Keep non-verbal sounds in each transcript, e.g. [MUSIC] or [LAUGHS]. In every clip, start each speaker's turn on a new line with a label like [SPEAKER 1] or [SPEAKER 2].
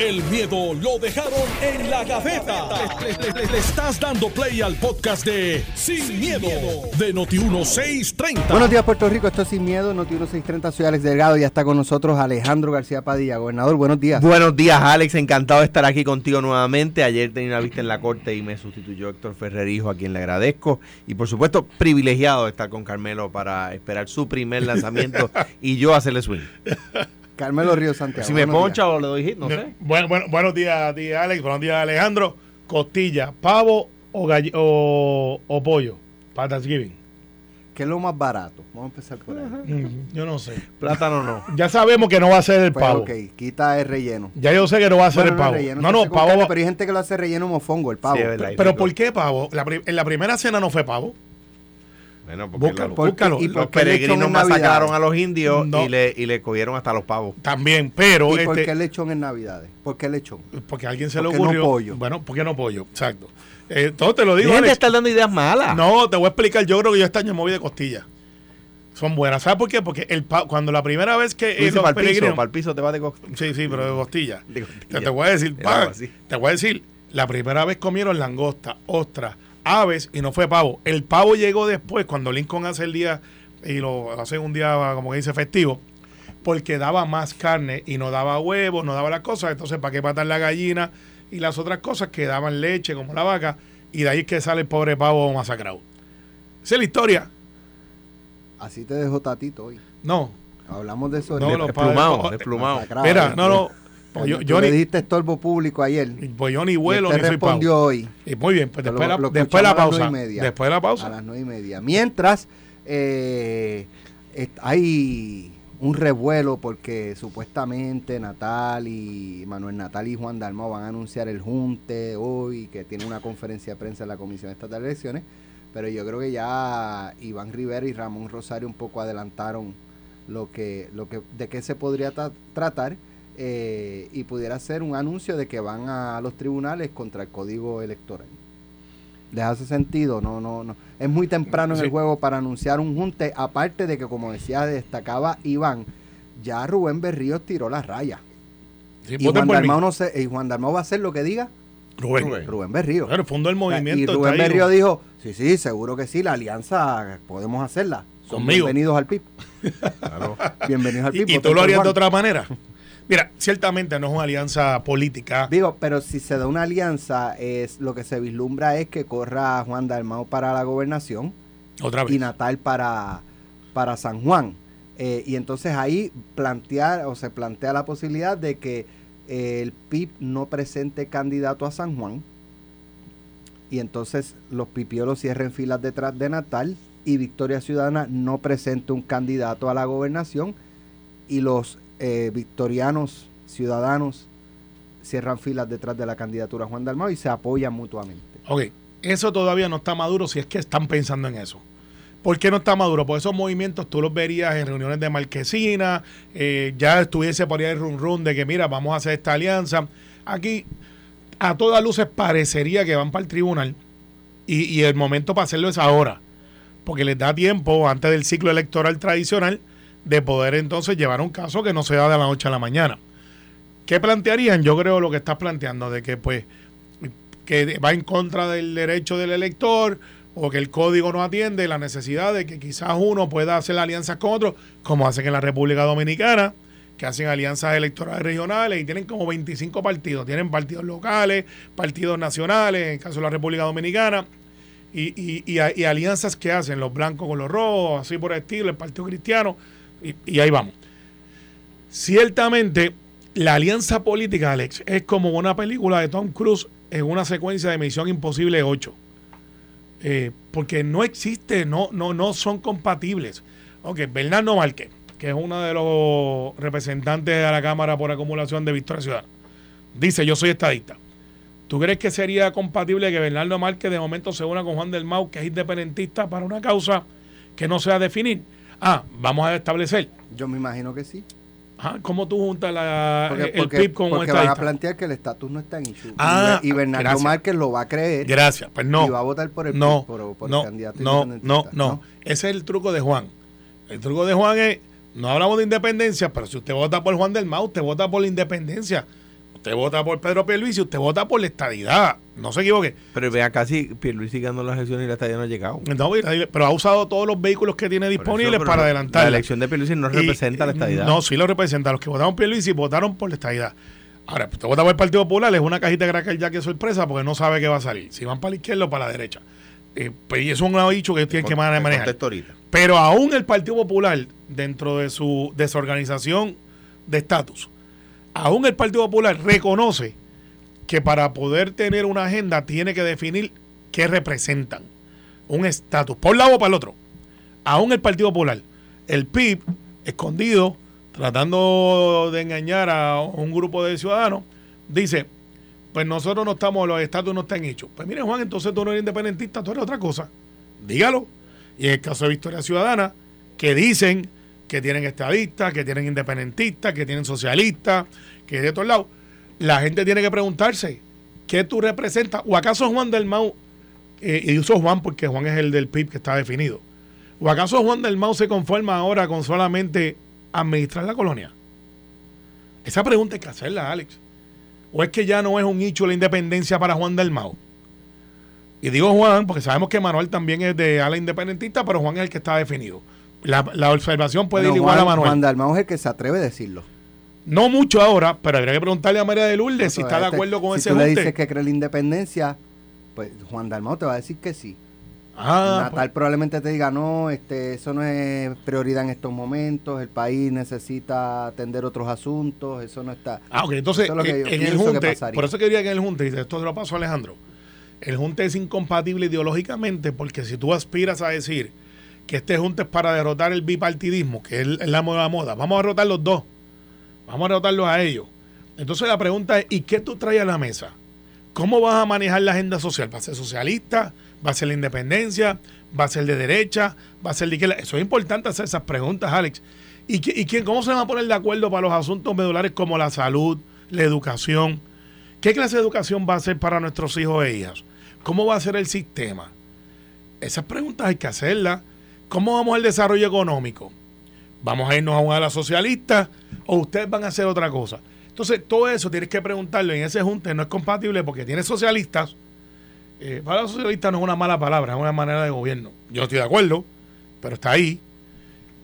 [SPEAKER 1] El miedo lo dejaron en la gaveta. Le, le- le- le estás dando play al podcast de Sin, miedo, de Noti1630.
[SPEAKER 2] Buenos días, Puerto Rico. Esto es Sin Miedo, Noti 1630. Soy Alex Delgado y ya está con nosotros Alejandro García Padilla. Gobernador, buenos días.
[SPEAKER 3] Buenos días, Alex. Encantado de estar aquí contigo nuevamente. Ayer tenía una vista en la corte y me sustituyó Héctor Ferrerijo, a quien le agradezco. Y por supuesto, privilegiado de estar con Carmelo para esperar su primer lanzamiento [LAUGHS] y yo hacerle swing.
[SPEAKER 2] Carmelo Río Santiago.
[SPEAKER 3] Si me poncha o le doy hit, no sé.
[SPEAKER 4] Bueno, bueno, buenos días a ti, Alex. Buenos días, Alejandro. Costilla, pavo o, o, o pollo para Thanksgiving.
[SPEAKER 2] días. ¿Qué es lo más barato? Vamos a empezar por ahí.
[SPEAKER 4] Mm, yo no sé.
[SPEAKER 3] Plátano no. [LAUGHS]
[SPEAKER 4] Ya sabemos que no va a ser el
[SPEAKER 2] Pues,
[SPEAKER 4] pavo.
[SPEAKER 2] ok, quita el relleno.
[SPEAKER 4] Ya yo sé que no va a ser
[SPEAKER 2] Bueno,
[SPEAKER 4] el pavo.
[SPEAKER 2] relleno
[SPEAKER 4] no,
[SPEAKER 2] se
[SPEAKER 4] no,
[SPEAKER 2] con
[SPEAKER 4] pavo.
[SPEAKER 2] carne,
[SPEAKER 4] va-
[SPEAKER 2] pero hay gente que lo hace relleno mofongo, el pavo.
[SPEAKER 3] Sí, es verdad.
[SPEAKER 4] pero. ¿por qué pavo? La en la primera cena no fue pavo.
[SPEAKER 3] Bueno, porque
[SPEAKER 4] Búscalo, búscalo.
[SPEAKER 2] ¿Y
[SPEAKER 3] los peregrinos masacraron a los indios
[SPEAKER 4] No.
[SPEAKER 3] y, le, y le cogieron hasta los pavos.
[SPEAKER 4] También, pero
[SPEAKER 2] ¿Y por
[SPEAKER 4] este,
[SPEAKER 2] qué lechón en Navidades? ¿Por qué lechón?
[SPEAKER 4] porque a alguien se
[SPEAKER 2] ¿Por
[SPEAKER 4] le
[SPEAKER 2] qué no
[SPEAKER 4] ocurrió.
[SPEAKER 2] pollo?
[SPEAKER 4] Bueno, ¿por qué no pollo? Exacto. Eh, todo te lo digo, Alex.
[SPEAKER 3] estar dando ideas malas.
[SPEAKER 4] No, te voy a explicar. Yo creo que yo este año me voy de costilla. Son buenas. ¿Sabes por qué? Porque el pa- cuando la primera vez que los
[SPEAKER 3] para el piso,
[SPEAKER 4] peregrinos-
[SPEAKER 3] para el piso te vas de co-
[SPEAKER 4] Sí, sí, pero de costilla.
[SPEAKER 3] de costilla.
[SPEAKER 4] Te, te voy a decir,
[SPEAKER 3] Era
[SPEAKER 4] pa,
[SPEAKER 3] algo así.
[SPEAKER 4] te voy a decir, la primera vez comieron langosta, ostras, aves y no fue pavo. El pavo llegó después, cuando Lincoln hace el día, y lo hace un día, como que dice, festivo, porque daba más carne y no daba huevos, no daba las cosas. Entonces, ¿para qué matar la gallina y las otras cosas que daban leche, como la vaca? Y de ahí es que sale el pobre pavo masacrado. Esa es la historia.
[SPEAKER 2] Así te dejó Tatito hoy.
[SPEAKER 4] No,
[SPEAKER 2] Hablamos de eso.
[SPEAKER 4] No, los
[SPEAKER 3] Desplumado, desplumado.
[SPEAKER 4] Mira, no, no. Pues yo,
[SPEAKER 2] Tú
[SPEAKER 4] yo
[SPEAKER 2] le dijiste estorbo público ayer.
[SPEAKER 4] pues yo ni
[SPEAKER 2] Y
[SPEAKER 4] vuelo ni soy
[SPEAKER 2] respondió hoy.
[SPEAKER 4] Y muy bien, pues
[SPEAKER 2] lo-
[SPEAKER 4] después,
[SPEAKER 2] lo
[SPEAKER 4] la, después la
[SPEAKER 2] a las
[SPEAKER 4] pausa.
[SPEAKER 2] media.
[SPEAKER 4] Después de la
[SPEAKER 2] A
[SPEAKER 4] pausa.
[SPEAKER 2] las nueve y media. Mientras eh, hay un revuelo porque supuestamente Natal y Manuel Natal y Juan Dalmau van a anunciar el junte hoy, que tiene una conferencia de prensa en la Comisión Estatal de Elecciones, pero yo creo que ya Iván Rivera y Ramón Rosario un poco adelantaron lo que, lo que, de qué se podría tra- tratar eh, y pudiera ser un anuncio de que van a los tribunales contra el código electoral. ¿Les hace sentido? No, no, no. Es muy temprano en el juego para anunciar un junte, aparte de que, como decía, destacaba Iván, ya Rubén Berríos tiró la raya.
[SPEAKER 4] Sí,
[SPEAKER 2] Y Juan. Dalmau no se, y Juan Dalmau va a hacer lo que diga
[SPEAKER 4] Rubén.
[SPEAKER 3] Rubén.
[SPEAKER 2] Rubén Berríos.
[SPEAKER 4] Claro, fundó el
[SPEAKER 2] y
[SPEAKER 4] movimiento.
[SPEAKER 2] Rubén
[SPEAKER 4] está ahí.
[SPEAKER 2] Berríos dijo, sí, sí, seguro que sí, la alianza podemos hacerla. Son
[SPEAKER 4] Conmigo.
[SPEAKER 2] bienvenidos al PIB. [LAUGHS]
[SPEAKER 3] Claro.
[SPEAKER 2] Bienvenidos al
[SPEAKER 4] ¿Y,
[SPEAKER 2] PIB.
[SPEAKER 4] y
[SPEAKER 2] voten
[SPEAKER 4] tú lo harías
[SPEAKER 2] Juan.
[SPEAKER 4] de otra manera? Mira, ciertamente no es una alianza política.
[SPEAKER 2] Digo, pero si se da una alianza, es lo que se vislumbra es que corra Juan Dalmau para la gobernación
[SPEAKER 4] Otra vez.
[SPEAKER 2] y Natal para, para San Juan. Eh, y entonces ahí plantear o se plantea la posibilidad de que eh, el PIB no presente candidato a San Juan y entonces los pipiolos cierren filas detrás de Natal y Victoria Ciudadana no presente un candidato a la gobernación y los eh, victorianos ciudadanos cierran filas detrás de la candidatura Juan Dalmau y se apoyan mutuamente.
[SPEAKER 4] Ok, eso todavía no está maduro si es que están pensando en eso. ¿Por qué no está maduro? Porque esos movimientos tú los verías en reuniones de marquesina, eh, ya estuviese por ahí el run run de que mira, vamos a hacer esta alianza. Aquí a todas luces parecería que van para el tribunal y, y el momento para hacerlo es ahora, porque les da tiempo antes del ciclo electoral tradicional de poder entonces llevar un caso que no se da de la noche a la mañana. ¿Qué plantearían? Yo creo lo que estás planteando, de que pues que va en contra del derecho del elector o que el código no atiende la necesidad de que quizás uno pueda hacer alianzas con otro, como hacen en la República Dominicana, que hacen alianzas electorales regionales y tienen como 25 partidos. Tienen partidos locales, partidos nacionales, en el caso de la República Dominicana, y, y- y- y alianzas que hacen los blancos con los rojos, así por el estilo, el Partido Cristiano, y, ahí vamos. Ciertamente, la alianza política, Alex, es como una película de Tom Cruise en una secuencia de Misión Imposible 8. Eh, porque no existe, no, no, no son compatibles. Ok, Bernardo Márquez, que es uno de los representantes de la Cámara por acumulación de Victoria Ciudadana, dice, yo soy estadista. ¿Tú crees que sería compatible que Bernardo Márquez de momento se una con Juan del Mau, que es independentista para una causa que no sea definir? Ah, vamos a establecer.
[SPEAKER 2] Yo me imagino que sí.
[SPEAKER 4] Ajá, ¿Cómo tú juntas la,
[SPEAKER 2] Porque,
[SPEAKER 4] el
[SPEAKER 2] porque-
[SPEAKER 4] PIB con un
[SPEAKER 2] porque van a plantear que el estatus no está en issue.
[SPEAKER 4] Ah,
[SPEAKER 2] y, Bernardo
[SPEAKER 4] gracias.
[SPEAKER 2] Márquez lo va a creer
[SPEAKER 4] Gracias, pues no.
[SPEAKER 2] y va a votar por el,
[SPEAKER 4] no,
[SPEAKER 2] por, por el
[SPEAKER 4] no,
[SPEAKER 2] candidato
[SPEAKER 4] no, no,
[SPEAKER 2] independentista,
[SPEAKER 4] no, Ese es el truco de Juan. El truco de Juan es, no hablamos de independencia, pero si usted vota por Juan del Mau, usted vota por la independencia. Usted vota por Pedro Pierluisi, usted vota por la estadidad. No se equivoque.
[SPEAKER 3] Pero vea, casi Pierluisi ganó las elecciones y la estadía no ha llegado.
[SPEAKER 4] No, pero ha usado todos los vehículos que tiene disponibles
[SPEAKER 3] eso,
[SPEAKER 4] para adelantar.
[SPEAKER 3] La elección de Pierluisi no representa la estadidad.
[SPEAKER 4] No, sí lo representa. Los que votaron Pierluisi votaron por la estadidad. Ahora, usted vota por el Partido Popular, es una cajita de ya que es sorpresa porque no sabe qué va a salir. Si van para la izquierda o para la derecha. Eh, pues, y eso es un dicho que tienen que manejar. Pero aún el Partido Popular, dentro de su desorganización de estatus, aún el Partido Popular reconoce que para poder tener una agenda tiene que definir qué representan. Un estatus, por un lado o para el otro. Aún el Partido Popular, el PIB, escondido, tratando de engañar a un grupo de ciudadanos, dice, pues nosotros no estamos, los estatus no están hechos. Pues mire Juan, entonces tú no eres independentista, tú eres otra cosa. Dígalo. Y en el caso de Victoria Ciudadana, que dicen que tienen estadistas, que tienen independentistas, que tienen socialistas, que de todos lados, la gente tiene que preguntarse, ¿qué tú representas? ¿O acaso Juan del Mau, eh, y uso Juan porque Juan es el del PIB que está definido, ¿o acaso Juan del Mau se conforma ahora con solamente administrar la colonia? Esa pregunta hay que hacerla, Alex. ¿O es que ya no es un hecho la independencia para Juan del Mau? Y digo Juan porque sabemos que Manuel también es de ala independentista, pero Juan es el que está definido. La, la observación puede ir igual
[SPEAKER 2] Juan,
[SPEAKER 4] a Manuel.
[SPEAKER 2] Juan Dalmau es el que se atreve a decirlo.
[SPEAKER 4] No mucho ahora, pero habría que preguntarle a María de Lourdes si está de
[SPEAKER 2] este,
[SPEAKER 4] acuerdo con
[SPEAKER 2] si
[SPEAKER 4] ese
[SPEAKER 2] tú le dices que cree la independencia, pues Juan Dalmau te va a decir que sí.
[SPEAKER 4] Ah,
[SPEAKER 2] Natal
[SPEAKER 4] pues,
[SPEAKER 2] probablemente te diga, no, este, eso no es prioridad en estos momentos, el país necesita atender otros asuntos, eso no está.
[SPEAKER 4] ah, ok, entonces
[SPEAKER 2] es
[SPEAKER 4] eh, en el junte, por eso quería que en el junte, y esto te lo paso a Alejandro, el junte es incompatible ideológicamente porque si tú aspiras a decir que este junte es para derrotar el bipartidismo, que es la nueva moda, vamos a derrotar los dos, vamos a derrotarlos a ellos. Entonces la pregunta es, ¿y qué tú traes a la mesa? ¿Cómo vas a manejar la agenda social? ¿Va a ser socialista? ¿Va a ser la independencia? ¿Va a ser de derecha? ¿Va a ser de izquierda? Eso es importante hacer esas preguntas, Alex. ¿Y, qui- y quién, cómo se van a poner de acuerdo para los asuntos medulares como la salud, la educación? ¿Qué clase de educación va a ser para nuestros hijos e hijas? ¿Cómo va a ser el sistema? Esas preguntas hay que hacerlas. ¿Cómo vamos al desarrollo económico? ¿Vamos a irnos a una ala socialista o ustedes van a hacer otra cosa? Entonces, todo eso tienes que preguntarlo. En ese junte no es compatible porque tiene socialistas. Eh, para los socialistas no es una mala palabra, es una manera de gobierno. Yo estoy de acuerdo, pero está ahí.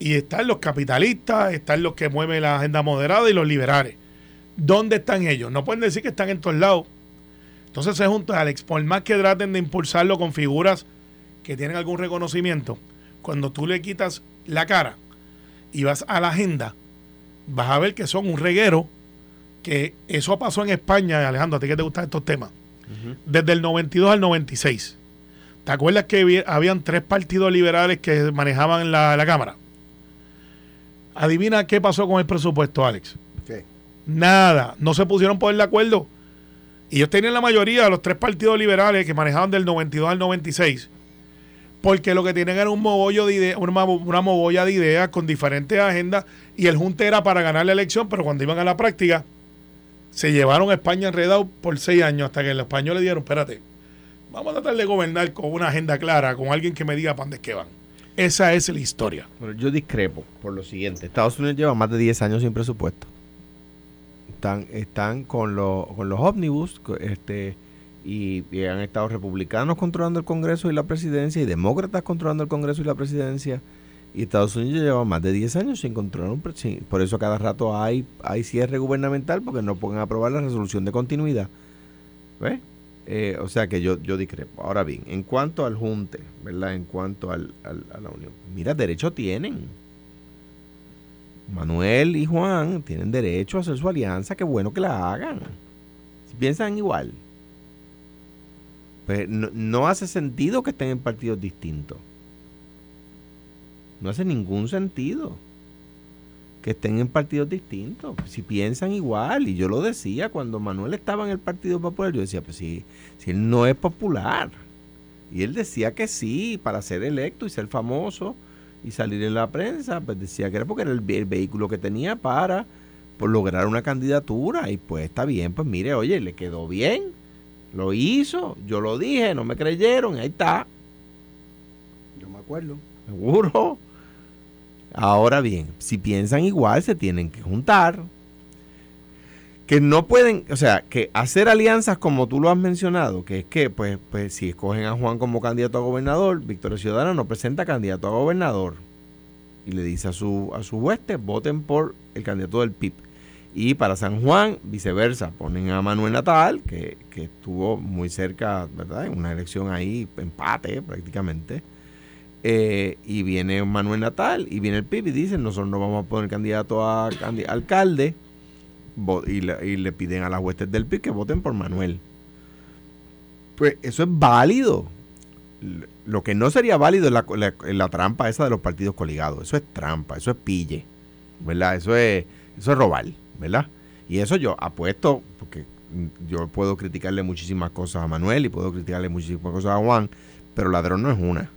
[SPEAKER 4] Y están los capitalistas, están los que mueven la agenda moderada y los liberales. ¿Dónde están ellos? No pueden decir que están en todos lados. Entonces se junta Alex, por más que traten de impulsarlo con figuras que tienen algún reconocimiento, cuando tú le quitas la cara y vas a la agenda, vas a ver que son un reguero, que eso pasó en España, Alejandro, a ti que te gustan estos temas, desde el 92 al 96. ¿Te acuerdas que había- habían tres partidos liberales que manejaban la, la Cámara? Adivina qué pasó con el presupuesto, Alex.
[SPEAKER 2] ¿Qué?
[SPEAKER 4] Nada, no se pusieron por el acuerdo. Y ellos tenían la mayoría de los tres partidos liberales que manejaban del 92 al 96. Porque lo que tienen era un mogollo de ideas, una, una mogolla de ideas con diferentes agendas. Y el junte era para ganar la elección, pero cuando iban a la práctica, se llevaron a España enredado por seis años hasta que los españoles dijeron: Espérate, vamos a tratar de gobernar con una agenda clara, con alguien que me diga para dónde es que van. Esa es la historia.
[SPEAKER 3] Pero yo discrepo por lo siguiente. Estados Unidos lleva más de 10 años sin presupuesto. Están, están con, los con los ómnibus este, y, han estado republicanos controlando el Congreso y la presidencia y demócratas controlando el Congreso y la presidencia. Y Estados Unidos lleva más de 10 años sin controlar un presidente. Por eso cada rato hay, hay cierre gubernamental porque no pueden aprobar la resolución de continuidad. ¿Ves? Eh, o sea que yo, yo discrepo. Ahora bien, en cuanto al junte, ¿verdad? En cuanto al, al- a la unión. Mira, derecho tienen. Manuel y Juan tienen derecho a hacer su alianza. Qué bueno que la hagan. Si piensan igual. Pues no, no hace sentido que estén en partidos distintos. No hace ningún sentido que estén en partidos distintos. Si piensan igual, y yo lo decía cuando Manuel estaba en el Partido Popular, yo decía, pues si, si él no es popular. Y él decía que sí, para ser electo y ser famoso y salir en la prensa, pues decía que era porque era el, ve- el vehículo que tenía para lograr una candidatura. Y pues está bien, pues mire, oye, le quedó bien, lo hizo, yo lo dije, no me creyeron, ahí está.
[SPEAKER 2] Yo me acuerdo.
[SPEAKER 3] Seguro. Ahora bien, si piensan igual, se tienen que juntar. Que no pueden, o sea, que hacer alianzas como tú lo has mencionado, que es que, pues, pues si escogen a Juan como candidato a gobernador, Victoria Ciudadana no presenta candidato a gobernador. Y le dice a su, a su hueste, voten por el candidato del PIB. Y para San Juan, viceversa, ponen a Manuel Natal, que, que estuvo muy cerca, ¿verdad? En una elección ahí, empate prácticamente. Eh, y viene Manuel Natal y viene el PIB y dicen, nosotros no vamos a poner candidato a, alcalde y le, piden a las huestes del PIB que voten por Manuel. Pues eso es válido. Lo que no sería válido es la, la, trampa esa de los partidos coligados. Eso es trampa, eso es pille, ¿verdad? Eso es, eso es robar, ¿verdad? Y eso yo apuesto, porque yo puedo criticarle muchísimas cosas a Manuel y puedo criticarle muchísimas cosas a Juan, pero ladrón no es una.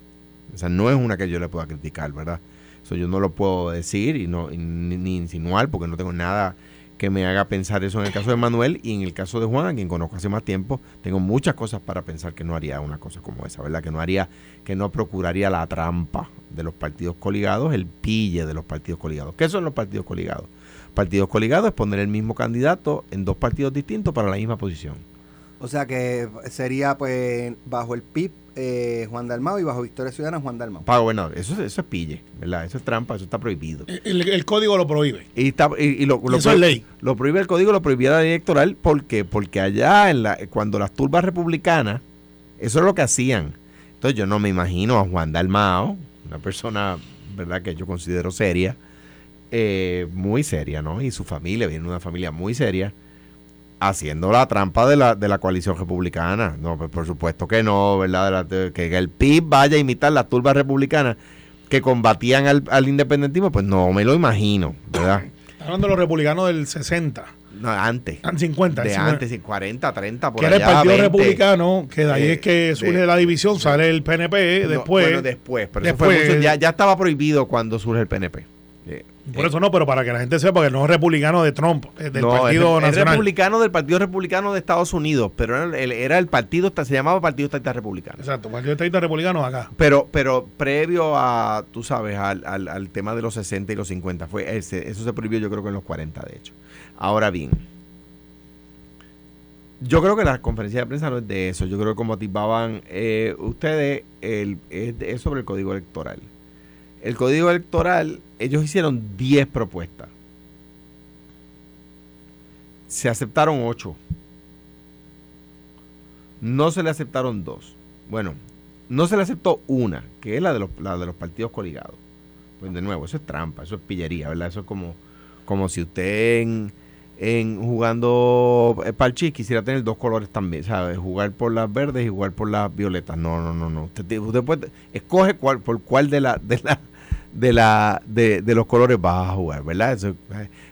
[SPEAKER 3] O sea, no es una que yo le pueda criticar, ¿verdad? Eso yo no lo puedo decir y no ni, insinuar porque no tengo nada que me haga pensar eso en el caso de Manuel y en el caso de Juan, a quien conozco hace más tiempo, tengo muchas cosas para pensar que no haría una cosa como esa, ¿verdad? Que no haría, que no procuraría la trampa de los partidos coligados, el pille de los partidos coligados. ¿Qué son los partidos coligados? Partidos coligados es poner el mismo candidato en dos partidos distintos para la misma posición.
[SPEAKER 2] O sea que sería pues bajo el PIB eh, Juan Dalmao y bajo Victoria Ciudadana Juan Dalmao.
[SPEAKER 3] Pago bueno, eso, eso es pille, ¿verdad? Eso es trampa, eso está prohibido.
[SPEAKER 4] El, código lo prohíbe.
[SPEAKER 3] Y, está, y, lo,
[SPEAKER 4] eso es ley.
[SPEAKER 3] Lo prohíbe el código, lo prohibía la ley electoral. ¿Por qué? Porque allá, en la, cuando las turbas republicanas, eso es lo que hacían. Entonces yo no me imagino a Juan Dalmao, una persona, ¿verdad?, que yo considero seria, eh, muy seria, ¿no? Y su familia, viene de una familia muy seria haciendo la trampa de la, de la coalición republicana. No, pues por supuesto que no, ¿verdad? que el PIB vaya a imitar las turbas republicanas que combatían al, independentismo, pues no me lo imagino, ¿verdad?
[SPEAKER 4] hablando de los republicanos del 60.
[SPEAKER 3] No, antes.
[SPEAKER 4] Antes 50.
[SPEAKER 3] De antes, 40, 30, por
[SPEAKER 4] que era el Partido Republicano, que de ahí es que surge la división, sale el PNP, después. bueno,
[SPEAKER 3] después, pero después, ya, ya estaba prohibido cuando surge el PNP.
[SPEAKER 4] Por eso no, pero para que la gente sepa que no es republicano de Trump, es del Partido Nacional.
[SPEAKER 3] Es republicano del Partido Republicano de Estados Unidos, pero era el, partido, se llamaba Partido Estadista Republicano.
[SPEAKER 4] Exacto, Partido Estadista Republicano acá.
[SPEAKER 3] Pero, pero previo a, tú sabes, al, al, tema de los 60 y los 50, fue ese, eso se prohibió yo creo que en los 40, de hecho. Ahora bien, yo creo que la conferencia de prensa no es de eso. Yo creo que como motivaban eh, ustedes, el, es sobre el código electoral. El código electoral, ellos hicieron 10 propuestas. Se aceptaron 8. No se le aceptaron 2. Bueno, no se le aceptó una, que es la de los, de los partidos coligados. Pues de nuevo, eso es trampa, eso es pillería, ¿verdad? Eso es como, como si usted en jugando parchís quisiera tener dos colores también, ¿sabes? Jugar por las verdes y jugar por las violetas. No, no, no, no. Usted, usted puede, escoge cuál, por cuál de la, de la, de, la, de, los colores vas a jugar, ¿verdad?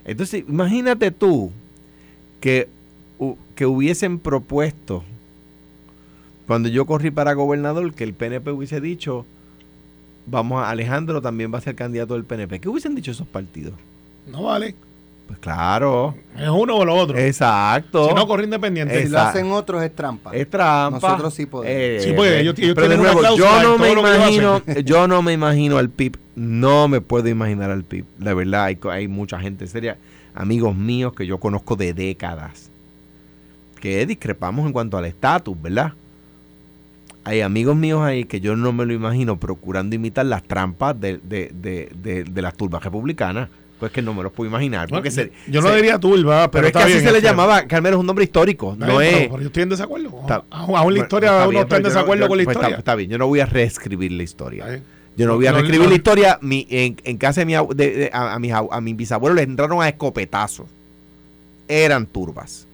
[SPEAKER 3] entonces, imagínate tú que, que hubiesen propuesto, cuando yo corrí para gobernador, que el PNP hubiese dicho, vamos a Alejandro también va a ser candidato del PNP. ¿Qué hubiesen dicho esos partidos?
[SPEAKER 4] No vale.
[SPEAKER 3] Pues claro.
[SPEAKER 4] Es uno o lo otro.
[SPEAKER 3] Exacto.
[SPEAKER 4] Si no, corre independiente.
[SPEAKER 2] Si lo hacen otros es trampa.
[SPEAKER 3] Es trampa.
[SPEAKER 2] Nosotros sí podemos.
[SPEAKER 4] Eh, sí, pues ellos, ellos
[SPEAKER 3] tienen nuevo, yo no me imagino, [LAUGHS] yo no me imagino al PIB. No me puedo imaginar al PIB. De verdad, hay, hay mucha gente seria. Amigos míos que yo conozco de décadas. Que discrepamos en cuanto al estatus, ¿verdad? Hay amigos míos ahí que yo no me lo imagino procurando imitar las trampas de, de, de, de las turbas republicanas pues que no me lo puedo imaginar. Porque
[SPEAKER 4] yo no diría turba,
[SPEAKER 3] pero,
[SPEAKER 4] pero
[SPEAKER 3] es que así se le llamaba. Carmelo es un nombre histórico. no es.
[SPEAKER 4] Pero, yo estoy en desacuerdo. aún la historia, uno está en desacuerdo con la pues historia.
[SPEAKER 3] Está, bien, yo no voy a reescribir la historia. Yo no voy a reescribir la historia. Mi, en, en, casa de mi, de, a, a, mi, a mi bisabuelo le entraron a escopetazos. Eran turbas.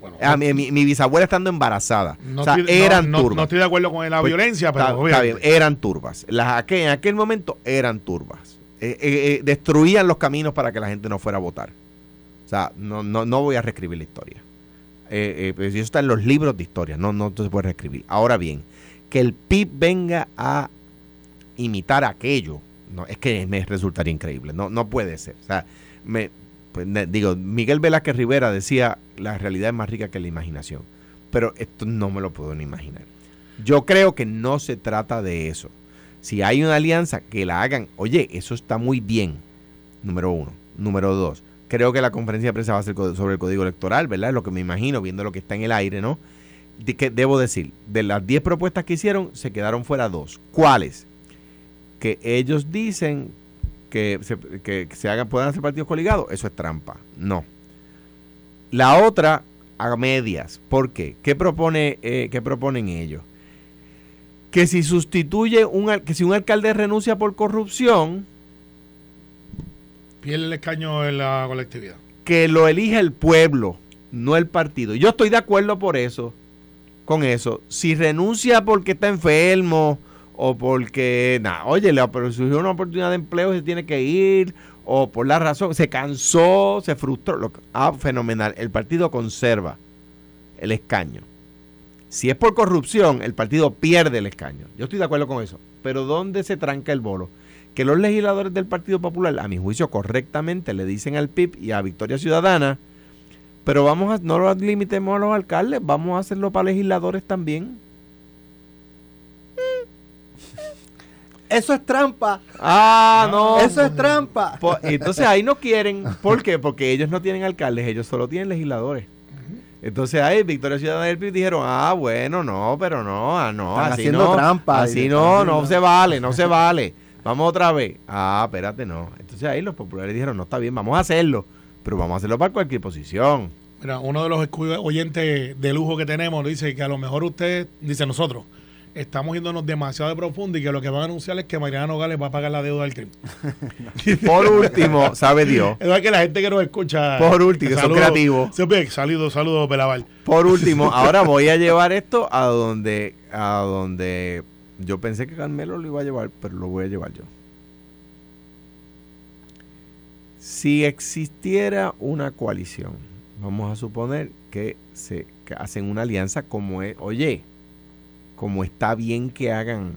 [SPEAKER 3] Bueno, a mi, mi, bisabuela estando embarazada. o sea, eran turbas.
[SPEAKER 4] No, estoy de acuerdo con la pues, violencia, pero.
[SPEAKER 3] Está, bien, eran turbas. Las, en aquel momento eran turbas. Eh, eh, eh, destruían los caminos para que la gente no fuera a votar. O sea, no, no, no voy a reescribir la historia. Pues eso está en los libros de historia, no, no se puede reescribir. Ahora bien, que el PIB venga a imitar aquello, no, es que me resultaría increíble, no, no puede ser. O sea, me, pues, digo, Miguel Velázquez Rivera decía, la realidad es más rica que la imaginación, pero esto no me lo puedo ni imaginar. Yo creo que no se trata de eso Si hay una alianza, que la hagan. Oye, eso está muy bien. Número uno. Número dos. Creo que la conferencia de prensa va a ser sobre el código electoral, ¿verdad? Lo que me imagino, viendo lo que está en el aire, ¿no? Que debo decir, de las 10 propuestas que hicieron, se quedaron fuera dos. ¿Cuáles? Que ellos dicen que se, que se hagan, puedan hacer partidos coligados. Eso es trampa. No. La otra, a medias. ¿Por qué? ¿Qué, propone, eh, qué proponen ellos? Que si sustituye un, que si un alcalde renuncia por corrupción,
[SPEAKER 4] Pierde el escaño en la colectividad.
[SPEAKER 3] que lo elija el pueblo, no el partido. Yo estoy de acuerdo por eso, con eso. Si renuncia porque está enfermo o porque, nada, oye, le surgió una oportunidad de empleo, se tiene que ir, o por la razón, se cansó, se frustró. Lo, ah, fenomenal. El partido conserva el escaño. Si es por corrupción, el partido pierde el escaño. Yo estoy de acuerdo con eso. Pero ¿dónde se tranca el bolo? Que los legisladores del Partido Popular, a mi juicio correctamente, le dicen al PIB y a Victoria Ciudadana, pero vamos a, no lo limitemos a los alcaldes, vamos a hacerlo para legisladores también.
[SPEAKER 2] Eso es trampa.
[SPEAKER 3] Ah, no.
[SPEAKER 2] Eso es trampa.
[SPEAKER 3] Entonces ahí no quieren. ¿Por qué? Porque ellos no tienen alcaldes, ellos solo tienen legisladores. Entonces ahí Victoria Ciudadana del PIB dijeron, ah, bueno, no, pero no, ah, no,
[SPEAKER 2] Están
[SPEAKER 3] así
[SPEAKER 2] haciendo
[SPEAKER 3] no,
[SPEAKER 2] trampa.
[SPEAKER 3] así no, no se vale, no se [LAUGHS] vale. Vamos otra vez. Ah, espérate, no. Entonces ahí los populares dijeron, no está bien, vamos a hacerlo, pero vamos a hacerlo para cualquier posición.
[SPEAKER 4] Mira, uno de los oyentes de lujo que tenemos dice que a lo mejor usted, dice nosotros, estamos yéndonos demasiado de profundo y que lo que van a anunciar es que Mariana Nogales va a pagar la deuda del crimen. [LAUGHS]
[SPEAKER 3] Por último, sabe Dios, [LAUGHS]
[SPEAKER 4] Es verdad que la gente que nos escucha.
[SPEAKER 3] Por último, que son creativos.
[SPEAKER 4] Siempre, saludos, saludos, Pelaval.
[SPEAKER 3] por último, [LAUGHS] ahora voy a llevar esto a donde, a donde yo pensé que Carmelo lo iba a llevar, pero lo voy a llevar yo. Si existiera una coalición, vamos a suponer que se que hacen una alianza como es, oye, como está bien que hagan.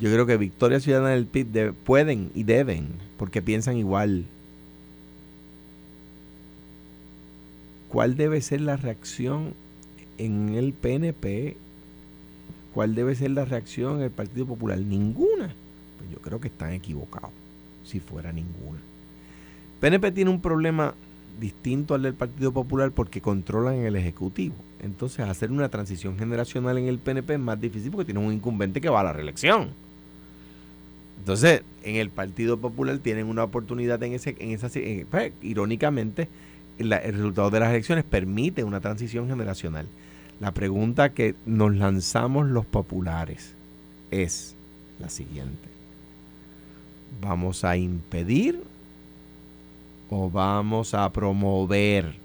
[SPEAKER 3] Yo creo que Victoria Ciudadana del PIB de- pueden y deben, porque piensan igual. ¿Cuál debe ser la reacción en el PNP? ¿Cuál debe ser la reacción en el Partido Popular? Ninguna. Pues yo creo que están equivocados, si fuera ninguna. PNP tiene un problema distinto al del Partido Popular porque controlan el Ejecutivo. Entonces hacer una transición generacional en el PNP es más difícil porque tienen un incumbente que va a la reelección. Entonces, en el Partido Popular tienen una oportunidad en ese, en esa, en- pues, irónicamente, el resultado de las elecciones permite una transición generacional. La pregunta que nos lanzamos los populares es la siguiente. ¿Vamos a impedir o vamos a promover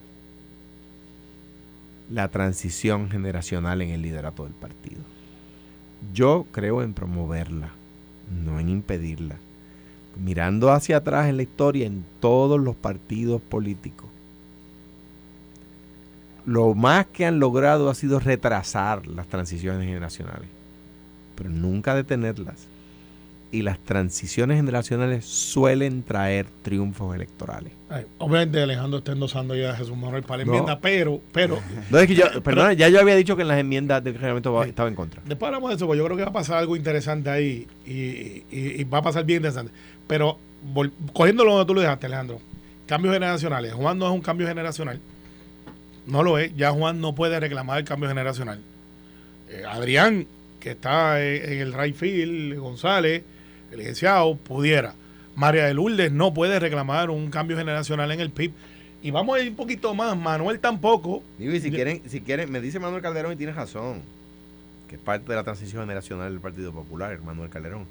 [SPEAKER 3] la transición generacional en el liderato del partido? Yo creo en promoverla, no en impedirla. Mirando hacia atrás en la historia, en todos los partidos políticos, lo más que han logrado ha sido retrasar las transiciones generacionales, pero nunca detenerlas. Y las transiciones generacionales suelen traer triunfos electorales.
[SPEAKER 4] Ay, obviamente Alejandro está endosando ya a Jesús Manuel para la
[SPEAKER 3] No.
[SPEAKER 4] enmienda, pero, pero, [LAUGHS]
[SPEAKER 3] No, es que yo, perdona, ya yo había dicho que en las enmiendas del reglamento
[SPEAKER 4] Sí.
[SPEAKER 3] estaba en contra.
[SPEAKER 4] después hablamos de eso, porque yo creo que va a pasar algo interesante ahí y, y- y va a pasar bien interesante. Pero cogiendo lo donde tú lo dejaste, Alejandro, cambios generacionales. Juan no es un cambio generacional. No lo es. Ya Juan no puede reclamar el cambio generacional. Eh, Adrián, que está en el right field, González, el licenciado, pudiera. María de Lourdes no puede reclamar un cambio generacional en el PIB. Y vamos a ir un poquito más. Manuel tampoco.
[SPEAKER 3] Digo, y si quieren, si quieren, me dice Manuel Calderón y tiene razón, que es parte de la transición generacional del Partido Popular, Manuel Calderón,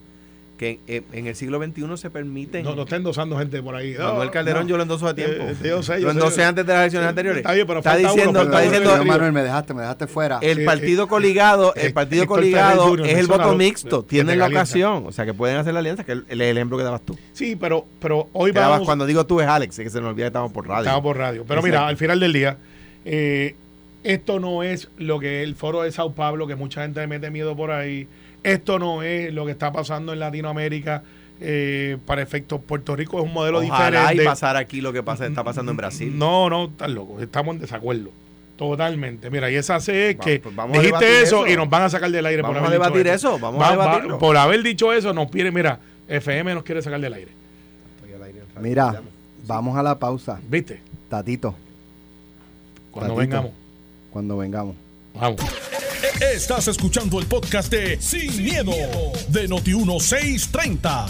[SPEAKER 3] que en, en el siglo XXI se permiten.
[SPEAKER 4] No, no está endosando gente por ahí.
[SPEAKER 3] Manuel
[SPEAKER 4] No,
[SPEAKER 3] Calderón
[SPEAKER 4] no.
[SPEAKER 3] yo lo endoso a tiempo.
[SPEAKER 4] Eh, yo sé, yo
[SPEAKER 3] lo
[SPEAKER 4] sé.
[SPEAKER 3] endosé antes de las elecciones anteriores.
[SPEAKER 4] Está bien, pero
[SPEAKER 3] está
[SPEAKER 4] falta uno,
[SPEAKER 3] diciendo, está diciendo
[SPEAKER 2] Manuel, me dejaste, me dejaste fuera.
[SPEAKER 3] el
[SPEAKER 4] Eh,
[SPEAKER 3] partido
[SPEAKER 4] eh,
[SPEAKER 3] coligado,
[SPEAKER 4] eh,
[SPEAKER 3] el partido coligado es el voto mixto, tienen la ocasión, o sea que pueden hacer la alianza, que es el, ejemplo que dabas tú.
[SPEAKER 4] Sí, pero, pero hoy
[SPEAKER 3] Que dabas
[SPEAKER 4] vamos.
[SPEAKER 3] cuando digo tú es Alex, es que se nos olvida que estamos por radio.
[SPEAKER 4] Estamos por radio. Pero mira, al final del día, eh, esto no es lo que el foro de Sao Paulo, que mucha gente le mete miedo por ahí. Esto no es lo que está pasando en Latinoamérica. eh, para efectos Puerto Rico es un modelo
[SPEAKER 3] Ojalá
[SPEAKER 4] diferente.
[SPEAKER 3] y pasar aquí lo que pasa, está pasando en Brasil.
[SPEAKER 4] No, no, estás loco. Estamos en desacuerdo. Totalmente. Mira, y esa C es
[SPEAKER 3] Va-
[SPEAKER 4] que
[SPEAKER 3] pues vamos a
[SPEAKER 4] dijiste eso,
[SPEAKER 3] eso.
[SPEAKER 4] y nos van a sacar del aire
[SPEAKER 3] Vamos
[SPEAKER 4] por
[SPEAKER 3] a debatir eso, vamos a
[SPEAKER 4] Va- va-
[SPEAKER 3] debatirlo.
[SPEAKER 4] por haber dicho eso, nos pide, mira, FM nos quiere sacar del aire.
[SPEAKER 2] Mira, vamos a la pausa.
[SPEAKER 4] ¿Viste?
[SPEAKER 2] Tatito,
[SPEAKER 4] Cuando
[SPEAKER 2] Tatito.
[SPEAKER 4] vengamos.
[SPEAKER 2] cuando vengamos.
[SPEAKER 4] Vamos.
[SPEAKER 1] Estás escuchando el podcast de Sin, miedo, de Noti1630.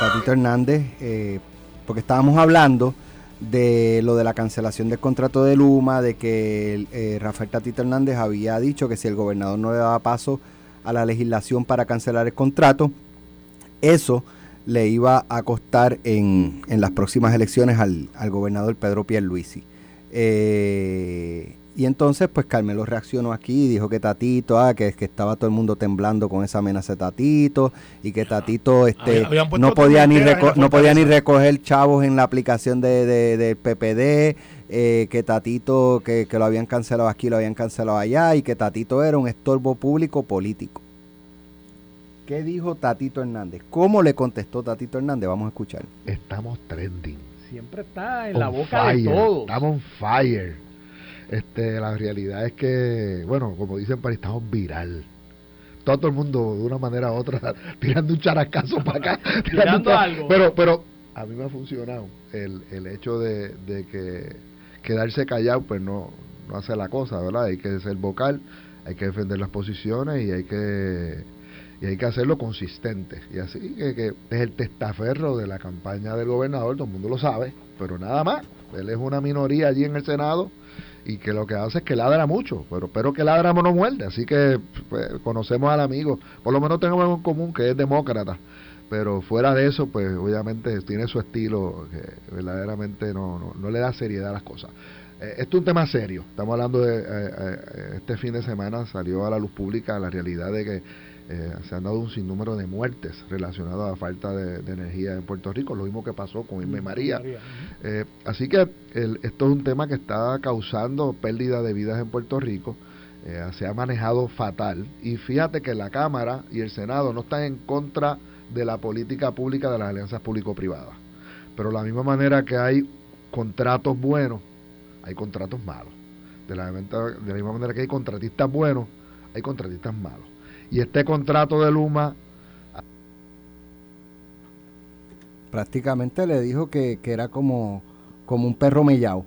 [SPEAKER 2] Tatito Hernández, eh, porque estábamos hablando de lo de la cancelación del contrato de Luma, de que eh, Rafael Tatito Hernández había dicho que si el gobernador no le daba paso a la legislación para cancelar el contrato, eso le iba a costar en, en las próximas elecciones al, al gobernador Pedro Pierluisi. Eh, y entonces, pues Carmelo reaccionó aquí y dijo que Tatito, ah, que, que estaba todo el mundo temblando con esa amenaza de Tatito y que Tatito este,
[SPEAKER 4] Había- habían puesto
[SPEAKER 2] no podía ni reco- no podía ni recoger chavos en la aplicación de, de- del PPD, eh, que Tatito, que, que lo habían cancelado aquí, lo habían cancelado allá, y que Tatito era un estorbo público político. ¿Qué dijo Tatito Hernández? ¿Cómo le contestó Tatito Hernández? Vamos a escuchar.
[SPEAKER 5] estamos trending.
[SPEAKER 6] Siempre está en la boca de todos.
[SPEAKER 5] Estamos on fire. Este, la realidad es que, bueno, como dicen para estamos viral. Todo el mundo, de una manera u otra, [LAUGHS] tirando un charascazo para acá. [LAUGHS] tirando
[SPEAKER 6] algo.
[SPEAKER 5] Pero, pero a mí me ha funcionado el, el hecho de, de que quedarse callado, pues no, no hace la cosa, ¿verdad? Hay que ser vocal, hay que defender las posiciones y hay que y hay que hacerlo consistente. Y así que, que es el testaferro de la campaña del gobernador, todo el mundo lo sabe, pero nada más. Él es una minoría allí en el Senado y que lo que hace es que ladra mucho, pero espero que ladra no muerde. Así que pues, conocemos al amigo, por lo menos tenemos algo en común que es demócrata. Pero fuera de eso, pues obviamente tiene su estilo que verdaderamente no, no, no le da seriedad a las cosas. Eh, esto es un tema serio. Estamos hablando de. eh, eh, este fin de semana salió a la luz pública la realidad de que eh, se han dado un sinnúmero de muertes relacionadas a la falta de, de energía en Puerto Rico, lo mismo que pasó con Irma María. Eh, así que el- esto es un tema que está causando pérdida de vidas en Puerto Rico. Eh, se ha manejado fatal. Y fíjate que la Cámara y el Senado no están en contra de la política pública de las alianzas público-privadas. Pero de la misma manera que hay contratos buenos, hay contratos malos. De la, de la misma manera que hay contratistas buenos, hay contratistas malos. Y este contrato de Luma
[SPEAKER 2] Prácticamente le dijo que, que era como, como un perro mellao.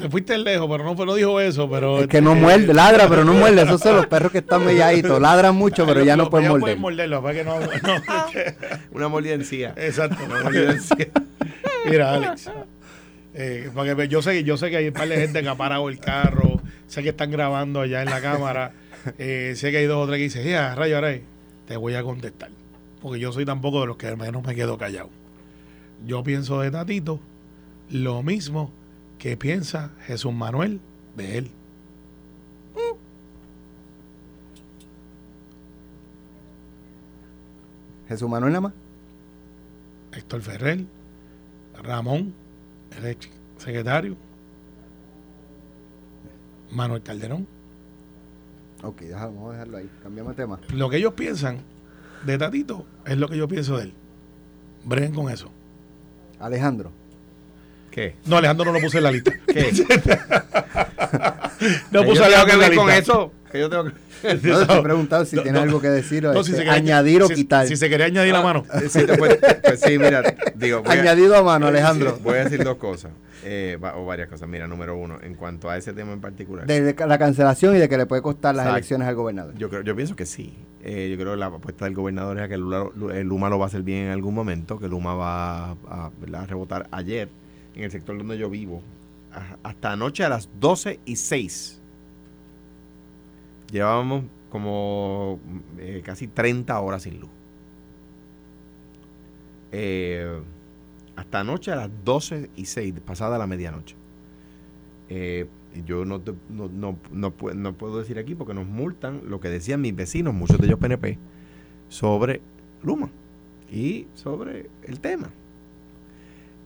[SPEAKER 4] Te fuiste lejos, pero no, fue- no dijo eso. Pero
[SPEAKER 2] Es que no muerde, ladra, pero no muerde. Esos son los perros que están melladitos. Ladran mucho, pero ya no pueden morder.
[SPEAKER 4] morderlo, para que no, no- [LAUGHS]
[SPEAKER 3] Una moliencia.
[SPEAKER 4] Exacto.
[SPEAKER 3] Una moliencia.
[SPEAKER 4] Mira, Alex. eh, para que ve- yo sé, yo sé que hay un par de gente que ha parado el carro, sé que están grabando allá en la cámara, [LAUGHS] eh, sé que hay dos o tres que dicen, ya, rayo, ahora te voy a contestar. Porque yo soy tampoco de los que menos me quedo callado. Yo pienso de Tatito lo mismo que piensa Jesús Manuel de él.
[SPEAKER 2] Jesús Manuel más.
[SPEAKER 4] Héctor Ferrer, Ramón, el ex secretario, Manuel Calderón.
[SPEAKER 2] Ok, déjalo, vamos a dejarlo ahí. Cambiamos de tema.
[SPEAKER 4] Lo que ellos piensan de Tatito es lo que yo pienso de él. Breguen con eso.
[SPEAKER 2] Alejandro.
[SPEAKER 3] ¿Qué?
[SPEAKER 4] No, Alejandro no lo puse en la lista.
[SPEAKER 3] ¿Qué? [LAUGHS]
[SPEAKER 4] No
[SPEAKER 3] ¿Que
[SPEAKER 4] puse a Alejandro
[SPEAKER 3] que
[SPEAKER 4] en la
[SPEAKER 3] ver con
[SPEAKER 4] lista.
[SPEAKER 3] eso? Que yo tengo que... [LAUGHS]
[SPEAKER 2] No, te he preguntado si
[SPEAKER 4] no,
[SPEAKER 2] tienes
[SPEAKER 4] no.
[SPEAKER 2] algo que decir o
[SPEAKER 4] si
[SPEAKER 2] este,
[SPEAKER 4] quiere
[SPEAKER 2] añadir o
[SPEAKER 4] si-
[SPEAKER 2] quitar.
[SPEAKER 4] Si se quería añadir la mano. [LAUGHS]
[SPEAKER 3] Sí, te puede- pues sí, mira, digo, a-
[SPEAKER 2] Añadido a mano, Alejandro.
[SPEAKER 3] voy a decir dos cosas, eh, va- o varias cosas. Mira, número uno, en cuanto a ese tema en particular,
[SPEAKER 2] De, de la cancelación y de que le puede costar las
[SPEAKER 3] Exacto.
[SPEAKER 2] elecciones al gobernador.
[SPEAKER 3] yo creo, yo pienso que sí. Eh, yo creo que la apuesta del gobernador es a que Lula, el Luma lo va a hacer bien en algún momento, que Luma va a, a, rebotar ayer en el sector donde yo vivo. Hasta anoche a las 12 y 6 llevábamos como eh, casi 30 horas sin luz. Eh, hasta anoche a las 12 y 6, pasada la medianoche. Eh, yo no, te- no, no, no, no puedo decir aquí porque nos multan lo que decían mis vecinos, muchos de ellos PNP, sobre Luma y sobre el tema.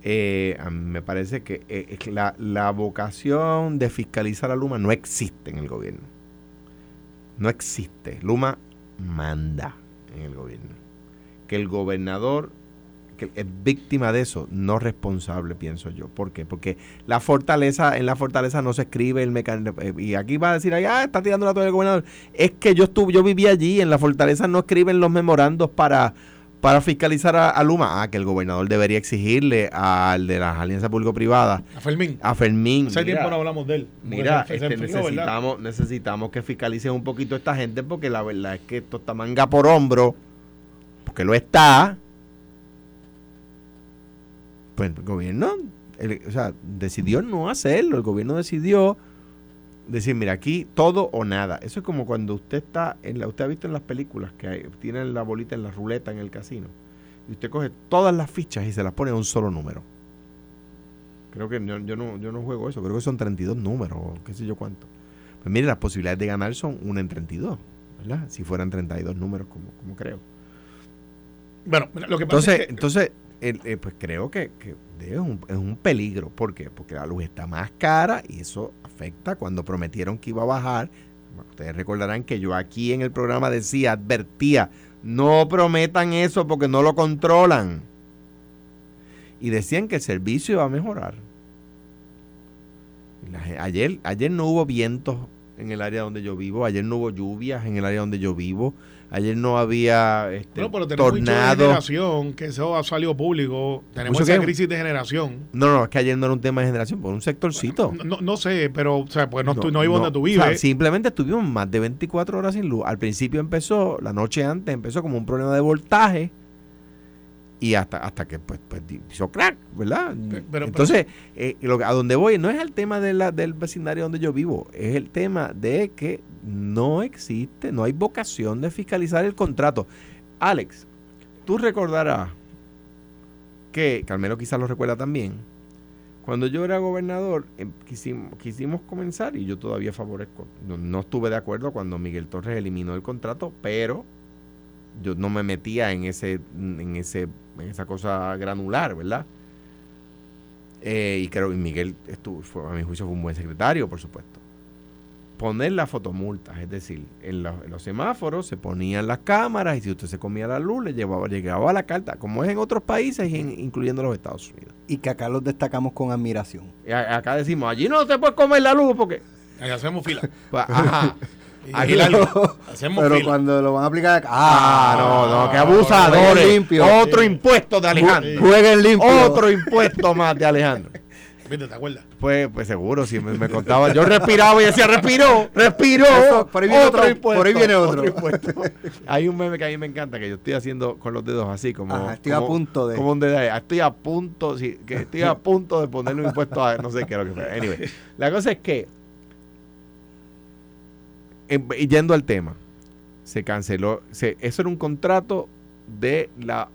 [SPEAKER 3] Eh, a mí me parece que la, la vocación de fiscalizar a Luma no existe en el gobierno. No existe. Luma manda en el gobierno. Que el gobernador, que es víctima de eso, no responsable, pienso yo. ¿Por qué? Porque la fortaleza, en la fortaleza no se escribe el mecanismo. eh, Y aquí va a decir, ah, está tirando la toalla del gobernador. Es que yo estuve, yo viví allí, en la fortaleza no escriben los memorandos para, para fiscalizar a, a Luma. Ah, que el gobernador debería exigirle al de las alianzas público-privadas,
[SPEAKER 4] A Fermín.
[SPEAKER 3] a Fermín.
[SPEAKER 4] Hace
[SPEAKER 3] mira,
[SPEAKER 4] tiempo no hablamos de él.
[SPEAKER 3] Mira, este,
[SPEAKER 4] se enfrió, ¿verdad?
[SPEAKER 3] necesitamos, necesitamos que fiscalice un poquito a esta gente porque la verdad es que esto está manga por hombro, porque lo está. Pues el gobierno, el- o sea, decidió no hacerlo. El gobierno decidió decir, mira, aquí todo o nada. Eso es como cuando usted está, en la, usted ha visto en las películas que hay- tienen la bolita en la ruleta en el casino. Y usted coge todas las fichas y se las pone a un solo número. Creo que yo, yo no, yo no juego eso, creo que son 32 números o qué sé yo cuánto. Pues mire, las posibilidades de ganar son una en 32, ¿verdad? Si fueran 32 números, como, como creo.
[SPEAKER 4] Bueno, lo que pasa
[SPEAKER 3] Entonces,
[SPEAKER 4] es que
[SPEAKER 3] entonces el- eh, pues creo que, que es, un, es un peligro. ¿Por qué? Porque la luz está más cara y eso afecta cuando prometieron que iba a bajar. Ustedes recordarán que yo aquí en el programa decía, advertía, no prometan eso porque no lo controlan. Y decían que el servicio iba a mejorar. Ayer, ayer no hubo vientos en el área donde yo vivo, ayer no hubo lluvias en el área donde yo vivo, ayer no había este,
[SPEAKER 4] Bueno, pero tenemos mucho de generación, que eso ha salido público. Tenemos
[SPEAKER 3] ¿Mucho
[SPEAKER 4] esa
[SPEAKER 3] qué?
[SPEAKER 4] crisis de generación.
[SPEAKER 3] No, no, es que ayer no era un tema de generación, por un sectorcito.
[SPEAKER 4] No, no sé, pero o sea, pues no, estoy- no vivo donde tú
[SPEAKER 3] o sea,
[SPEAKER 4] vives.
[SPEAKER 3] simplemente estuvimos más de 24 horas sin luz. Al principio empezó, la noche antes empezó como un problema de voltaje y hasta hasta que pues, pues hizo crack, ¿verdad?
[SPEAKER 4] Pe- pero-
[SPEAKER 3] Entonces, eh, lo que- a donde voy no es el tema de la, del vecindario donde yo vivo, es el tema de que no existe, no hay vocación de fiscalizar el contrato. Alex, tú recordarás que, Carmelo quizás lo recuerda también, cuando yo era gobernador, em, quisimos, quisimos comenzar, y yo todavía favorezco, no, no estuve de acuerdo cuando Miguel Torres eliminó el contrato, pero yo no me metía en ese, en ese, en esa cosa granular, ¿verdad? Eh, y creo que Miguel estuvo, fue- a mi juicio fue un buen secretario, por supuesto. Poner las fotomultas, es decir, en, los- en los semáforos se ponían las cámaras y si usted se comía la luz, le llevaba, llegaba la carta, como es en otros países, in- incluyendo los Estados Unidos.
[SPEAKER 2] Y que acá los destacamos con admiración.
[SPEAKER 3] Y a- acá decimos, allí no se puede comer la luz porque...
[SPEAKER 4] Ahí hacemos fila. [LAUGHS]
[SPEAKER 3] Pues, ajá. Aquí [LAUGHS]
[SPEAKER 4] hacemos
[SPEAKER 2] Pero
[SPEAKER 4] fila.
[SPEAKER 2] cuando lo van a aplicar acá,
[SPEAKER 3] Ah, no, no, que
[SPEAKER 2] jueguen
[SPEAKER 3] abusadores.
[SPEAKER 2] limpio.
[SPEAKER 3] Otro impuesto de Alejandro.
[SPEAKER 2] Jueguen limpio.
[SPEAKER 3] Otro impuesto más de Alejandro. [LAUGHS]
[SPEAKER 4] ¿Viste? ¿Te acuerdas?
[SPEAKER 3] Pues, pues seguro, si me, me contaba. Yo respiraba y decía, respiró, respiró.
[SPEAKER 2] Eso, por ahí viene otro, por ahí viene otro.
[SPEAKER 3] impuesto. Hay un meme que a mí me encanta, que yo estoy haciendo con los dedos así, como.
[SPEAKER 2] Ajá, estoy a punto de-
[SPEAKER 3] Como un dedo. Ah, Estoy a punto, sí, que estoy a punto de ponerle un impuesto a. No sé qué es lo que fue. Anyway, la cosa es que. Y yendo al tema, se canceló. Eso era un contrato de la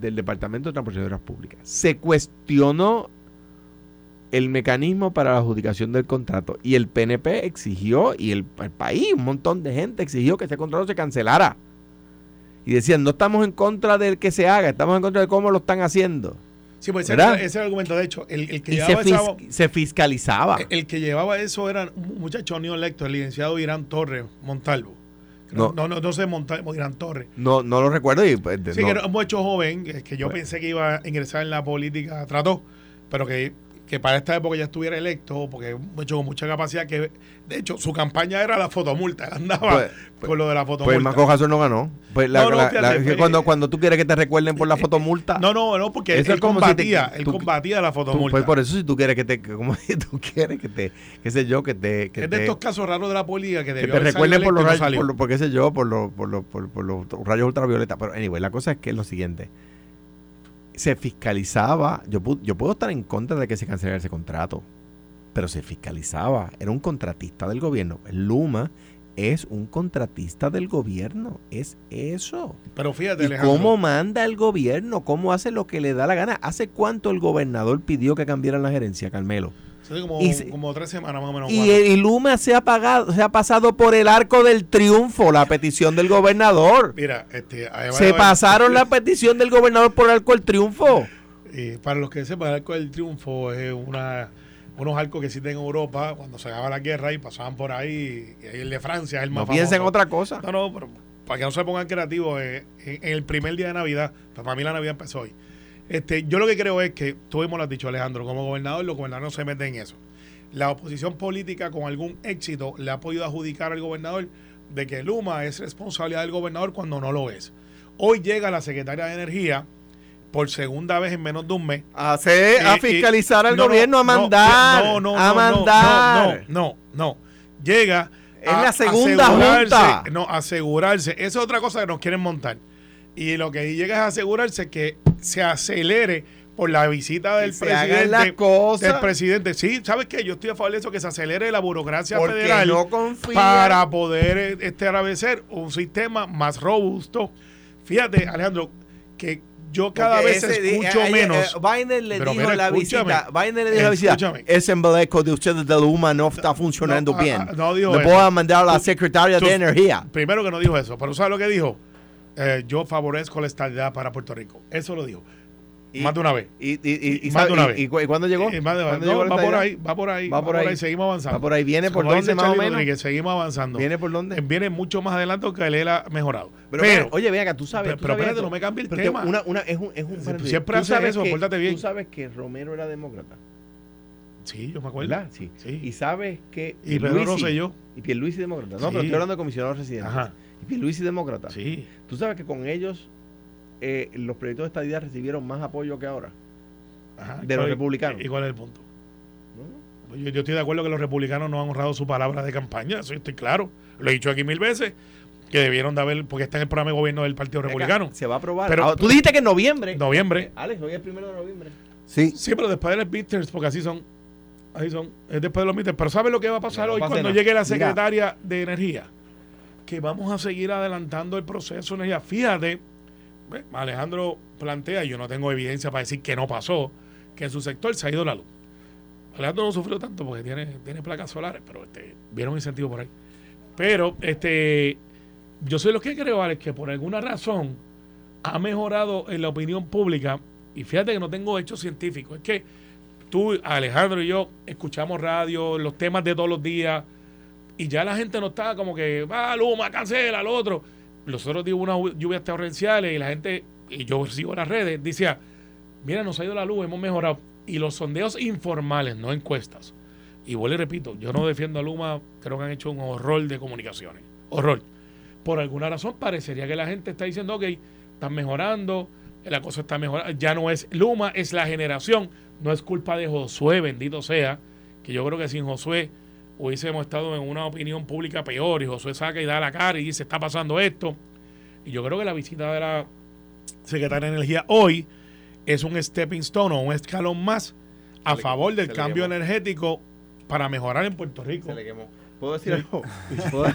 [SPEAKER 3] del Departamento de Transportaciones Públicas. Se cuestionó el mecanismo para la adjudicación del contrato y el PNP exigió y el, el país, un montón de gente exigió que ese contrato se cancelara. Y decían, no estamos en contra del que se haga, estamos en contra de cómo lo están haciendo.
[SPEAKER 4] Sí, pues ese,
[SPEAKER 3] ¿Verdad?
[SPEAKER 4] ese es el argumento. De hecho, el, el que
[SPEAKER 3] Y se,
[SPEAKER 4] llevaba esa-
[SPEAKER 3] fis- se fiscalizaba.
[SPEAKER 4] el que llevaba eso era un muchacho no electo, el licenciado Irán Torres Montalvo.
[SPEAKER 3] No.
[SPEAKER 4] No, no, no, sé Montalvo, Irán Torres.
[SPEAKER 3] No, no lo recuerdo y pues,
[SPEAKER 4] Sí,
[SPEAKER 3] no.
[SPEAKER 4] que era un muchacho joven, que, que yo
[SPEAKER 3] Pues-
[SPEAKER 4] pensé que iba a ingresar en la política, trató, pero que, que para esta época ya estuviera electo, porque un muchacho con mucha capacidad, que de hecho su campaña era la fotomulta, [LAUGHS] andaba
[SPEAKER 3] Pues-
[SPEAKER 4] por lo de la
[SPEAKER 3] Pues
[SPEAKER 4] fotomulta.
[SPEAKER 3] Maco Jason no ganó. Pues la-
[SPEAKER 4] No, no,
[SPEAKER 3] la-
[SPEAKER 4] fíjate,
[SPEAKER 3] la- que
[SPEAKER 4] fue-
[SPEAKER 3] cuando, cuando tú quieres que te recuerden por la fotomulta.
[SPEAKER 4] no, no, no, porque él
[SPEAKER 3] como si te-
[SPEAKER 4] combatía, él
[SPEAKER 3] tú-
[SPEAKER 4] combatía la
[SPEAKER 3] tú-
[SPEAKER 4] fotomulta.
[SPEAKER 3] pues por eso si tú quieres que te, como [LAUGHS] si tú quieres que te, qué sé yo, que te, que
[SPEAKER 4] es de
[SPEAKER 3] te,
[SPEAKER 4] estos casos raros de la política que
[SPEAKER 3] que te recuerden por los rayos, por, qué sé yo, por, lo- por, lo- por, por los rayos ultravioletas. Pero anyway, la cosa es que es lo siguiente. Se fiscalizaba, yo, yo puedo estar en contra de que se cancelara ese contrato, pero se fiscalizaba, era un contratista del gobierno. Luma es un contratista del gobierno, es eso.
[SPEAKER 4] Pero fíjate,
[SPEAKER 3] ¿Y
[SPEAKER 4] Alejandro,
[SPEAKER 3] cómo manda el gobierno? ¿Cómo hace lo que le da la gana? ¿Hace cuánto el gobernador pidió que cambiaran la gerencia, Carmelo?
[SPEAKER 4] Como,
[SPEAKER 3] y se-
[SPEAKER 4] como tres semanas más o menos.
[SPEAKER 3] Y, y Luma se ha pagado, se ha pasado por el arco del triunfo la petición del gobernador.
[SPEAKER 4] Mira, este,
[SPEAKER 3] Se pasaron la petición del gobernador por el arco del triunfo. [LAUGHS]
[SPEAKER 4] Y para los que sepan, el arco del triunfo es una, unos arcos que existen en Europa cuando se acaba la guerra y pasaban por ahí. Y ahí el de Francia es el más
[SPEAKER 3] No piensen en otra cosa.
[SPEAKER 4] No, no, pero para que no se pongan creativos, eh, en, en el primer día de Navidad, para mí la Navidad empezó hoy. Este, yo lo que creo es que, tú mismo lo has dicho, Alejandro, como gobernador, los gobernadores no se meten en eso. La oposición política con algún éxito le ha podido adjudicar al gobernador de que Luma es responsabilidad del gobernador cuando no lo es. Hoy llega la secretaria de Energía por segunda vez en menos de un mes.
[SPEAKER 3] A, a
[SPEAKER 4] Y- y-
[SPEAKER 3] fiscalizar al
[SPEAKER 4] no, no,
[SPEAKER 3] gobierno, a mandar.
[SPEAKER 4] No, no,
[SPEAKER 3] a
[SPEAKER 4] no,
[SPEAKER 3] mandar.
[SPEAKER 4] No, no, no. Llega.
[SPEAKER 3] Es la segunda junta.
[SPEAKER 4] No, asegurarse. Esa es otra cosa que nos quieren montar. Y lo que llega es asegurarse que se acelere por la visita del presidente.
[SPEAKER 3] las cosas.
[SPEAKER 4] Del presidente. Sí, ¿sabes qué? Yo estoy a favor de eso, que se acelere la burocracia
[SPEAKER 3] Porque
[SPEAKER 4] federal
[SPEAKER 3] no
[SPEAKER 4] para poder establecer un sistema más robusto. Fíjate, Alejandro, que yo cada
[SPEAKER 3] Porque
[SPEAKER 4] vez
[SPEAKER 3] ese-
[SPEAKER 4] escucho
[SPEAKER 3] eh,
[SPEAKER 4] menos.
[SPEAKER 3] eh, Biden le dijo
[SPEAKER 4] mira,
[SPEAKER 3] la
[SPEAKER 4] escúchame.
[SPEAKER 3] visita, Biden le dijo en la visita,
[SPEAKER 4] Escúchame.
[SPEAKER 3] ese embeleco de ustedes de Luma no está funcionando
[SPEAKER 4] no,
[SPEAKER 3] bien.
[SPEAKER 4] no dijo
[SPEAKER 3] le
[SPEAKER 4] eso.
[SPEAKER 3] voy a mandar a la secretaria
[SPEAKER 4] tú-
[SPEAKER 3] de Energía.
[SPEAKER 4] Primero que no dijo eso, pero ¿sabes lo que dijo? Eh, yo favorezco la estabilidad para Puerto Rico. Eso lo dijo.
[SPEAKER 3] Y-
[SPEAKER 4] más de una vez.
[SPEAKER 3] Y, y, y,
[SPEAKER 4] Más de una vez.
[SPEAKER 3] y cu- y cuándo llegó? ¿Cuándo
[SPEAKER 4] no,
[SPEAKER 3] llegó
[SPEAKER 4] va por ahí, va por ahí,
[SPEAKER 3] Va por ahí.
[SPEAKER 4] seguimos avanzando.
[SPEAKER 3] Va por ahí. ¿Viene por dónde más o menos?
[SPEAKER 4] Rodríguez, seguimos avanzando.
[SPEAKER 3] ¿Viene por dónde?
[SPEAKER 4] Viene mucho más adelante que él ha mejorado.
[SPEAKER 3] Pero,
[SPEAKER 4] Pero,
[SPEAKER 3] mira, oye, ven acá, tú sabes.
[SPEAKER 4] pero-
[SPEAKER 3] tú
[SPEAKER 4] pero
[SPEAKER 3] sabes
[SPEAKER 4] espérate, no me cambie el
[SPEAKER 3] Pero
[SPEAKER 4] tema.
[SPEAKER 3] Una, una, es un, es un
[SPEAKER 4] Siempre
[SPEAKER 3] Tú
[SPEAKER 4] hace
[SPEAKER 3] sabes
[SPEAKER 4] eso,
[SPEAKER 3] que-
[SPEAKER 4] pórtate bien.
[SPEAKER 3] Tú sabes que Romero era demócrata,
[SPEAKER 4] sí, yo me acuerdo.
[SPEAKER 3] ¿verdad? Sí.
[SPEAKER 4] Sí.
[SPEAKER 3] Y sabes que
[SPEAKER 4] Y Pedro Rosselló.
[SPEAKER 3] Y Pierluisi demócrata. No, pero estoy hablando de comisionado residente.
[SPEAKER 4] Ajá.
[SPEAKER 3] Y Pierluisi demócrata.
[SPEAKER 4] Sí.
[SPEAKER 3] Tú sabes que con ellos eh, los proyectos de estadía recibieron más apoyo que ahora.
[SPEAKER 4] Ajá.
[SPEAKER 3] De los
[SPEAKER 4] ¿Cuál-
[SPEAKER 3] republicanos.
[SPEAKER 4] ¿Y cuál es el punto?
[SPEAKER 3] ¿no?
[SPEAKER 4] Pues Yo, yo estoy de acuerdo que los republicanos no han honrado su palabra de campaña, eso estoy claro. Lo he dicho aquí mil veces, que debieron de haber, porque está en el programa de gobierno del Partido Republicano.
[SPEAKER 3] Se va a aprobar.
[SPEAKER 4] Pero-
[SPEAKER 3] Ah, tú dijiste que en noviembre.
[SPEAKER 4] Noviembre.
[SPEAKER 3] Alex, hoy es el primero de noviembre.
[SPEAKER 2] Sí,
[SPEAKER 4] Sí, pero después de los midterms, porque así son. Así son. Es después de los midterms. Pero ¿sabes lo que va a pasar
[SPEAKER 3] No
[SPEAKER 4] hoy
[SPEAKER 3] pasa
[SPEAKER 4] cuando
[SPEAKER 3] nada.
[SPEAKER 4] llegue la
[SPEAKER 2] Mira.
[SPEAKER 4] secretaria de Energía? Que vamos a seguir adelantando el proceso energía. Fíjate, Alejandro plantea, yo no tengo evidencia para decir que no pasó, que en su sector se ha ido la luz. Alejandro no sufrió tanto porque tiene, tiene placas solares, pero este, vieron incentivo por ahí. Pero este, yo soy lo que creo, Alex, que por alguna razón ha mejorado en la opinión pública. Y fíjate que no tengo hechos científicos. Es que tú, Alejandro y yo escuchamos radio, los temas de todos los días, y ya la gente no está como que, va, Luma, cancela, lo otro. Los otros días hubo unas llu- lluvias torrenciales y la gente, y yo sigo las redes, decía, mira, nos ha ido la luz, hemos mejorado. Y los sondeos informales, no encuestas. Y vuelvo y repito, yo no defiendo a Luma, creo que han hecho un horror de comunicaciones. Horror. Por alguna razón parecería que la gente está diciendo, ok, están mejorando, la cosa está mejorando. Ya no es Luma, es la generación. No es culpa de Josué, bendito sea, que yo creo que sin Josué hubiésemos estado en una opinión pública peor y Josué saca y da la cara y dice, está pasando esto. Y yo creo que la visita de la secretaria de Energía hoy es un stepping stone o un escalón más a
[SPEAKER 3] le-
[SPEAKER 4] favor del cambio energético para mejorar en Puerto Rico.
[SPEAKER 3] Se le quemó. ¿Puedo decir algo? [LAUGHS] ¿Puedo,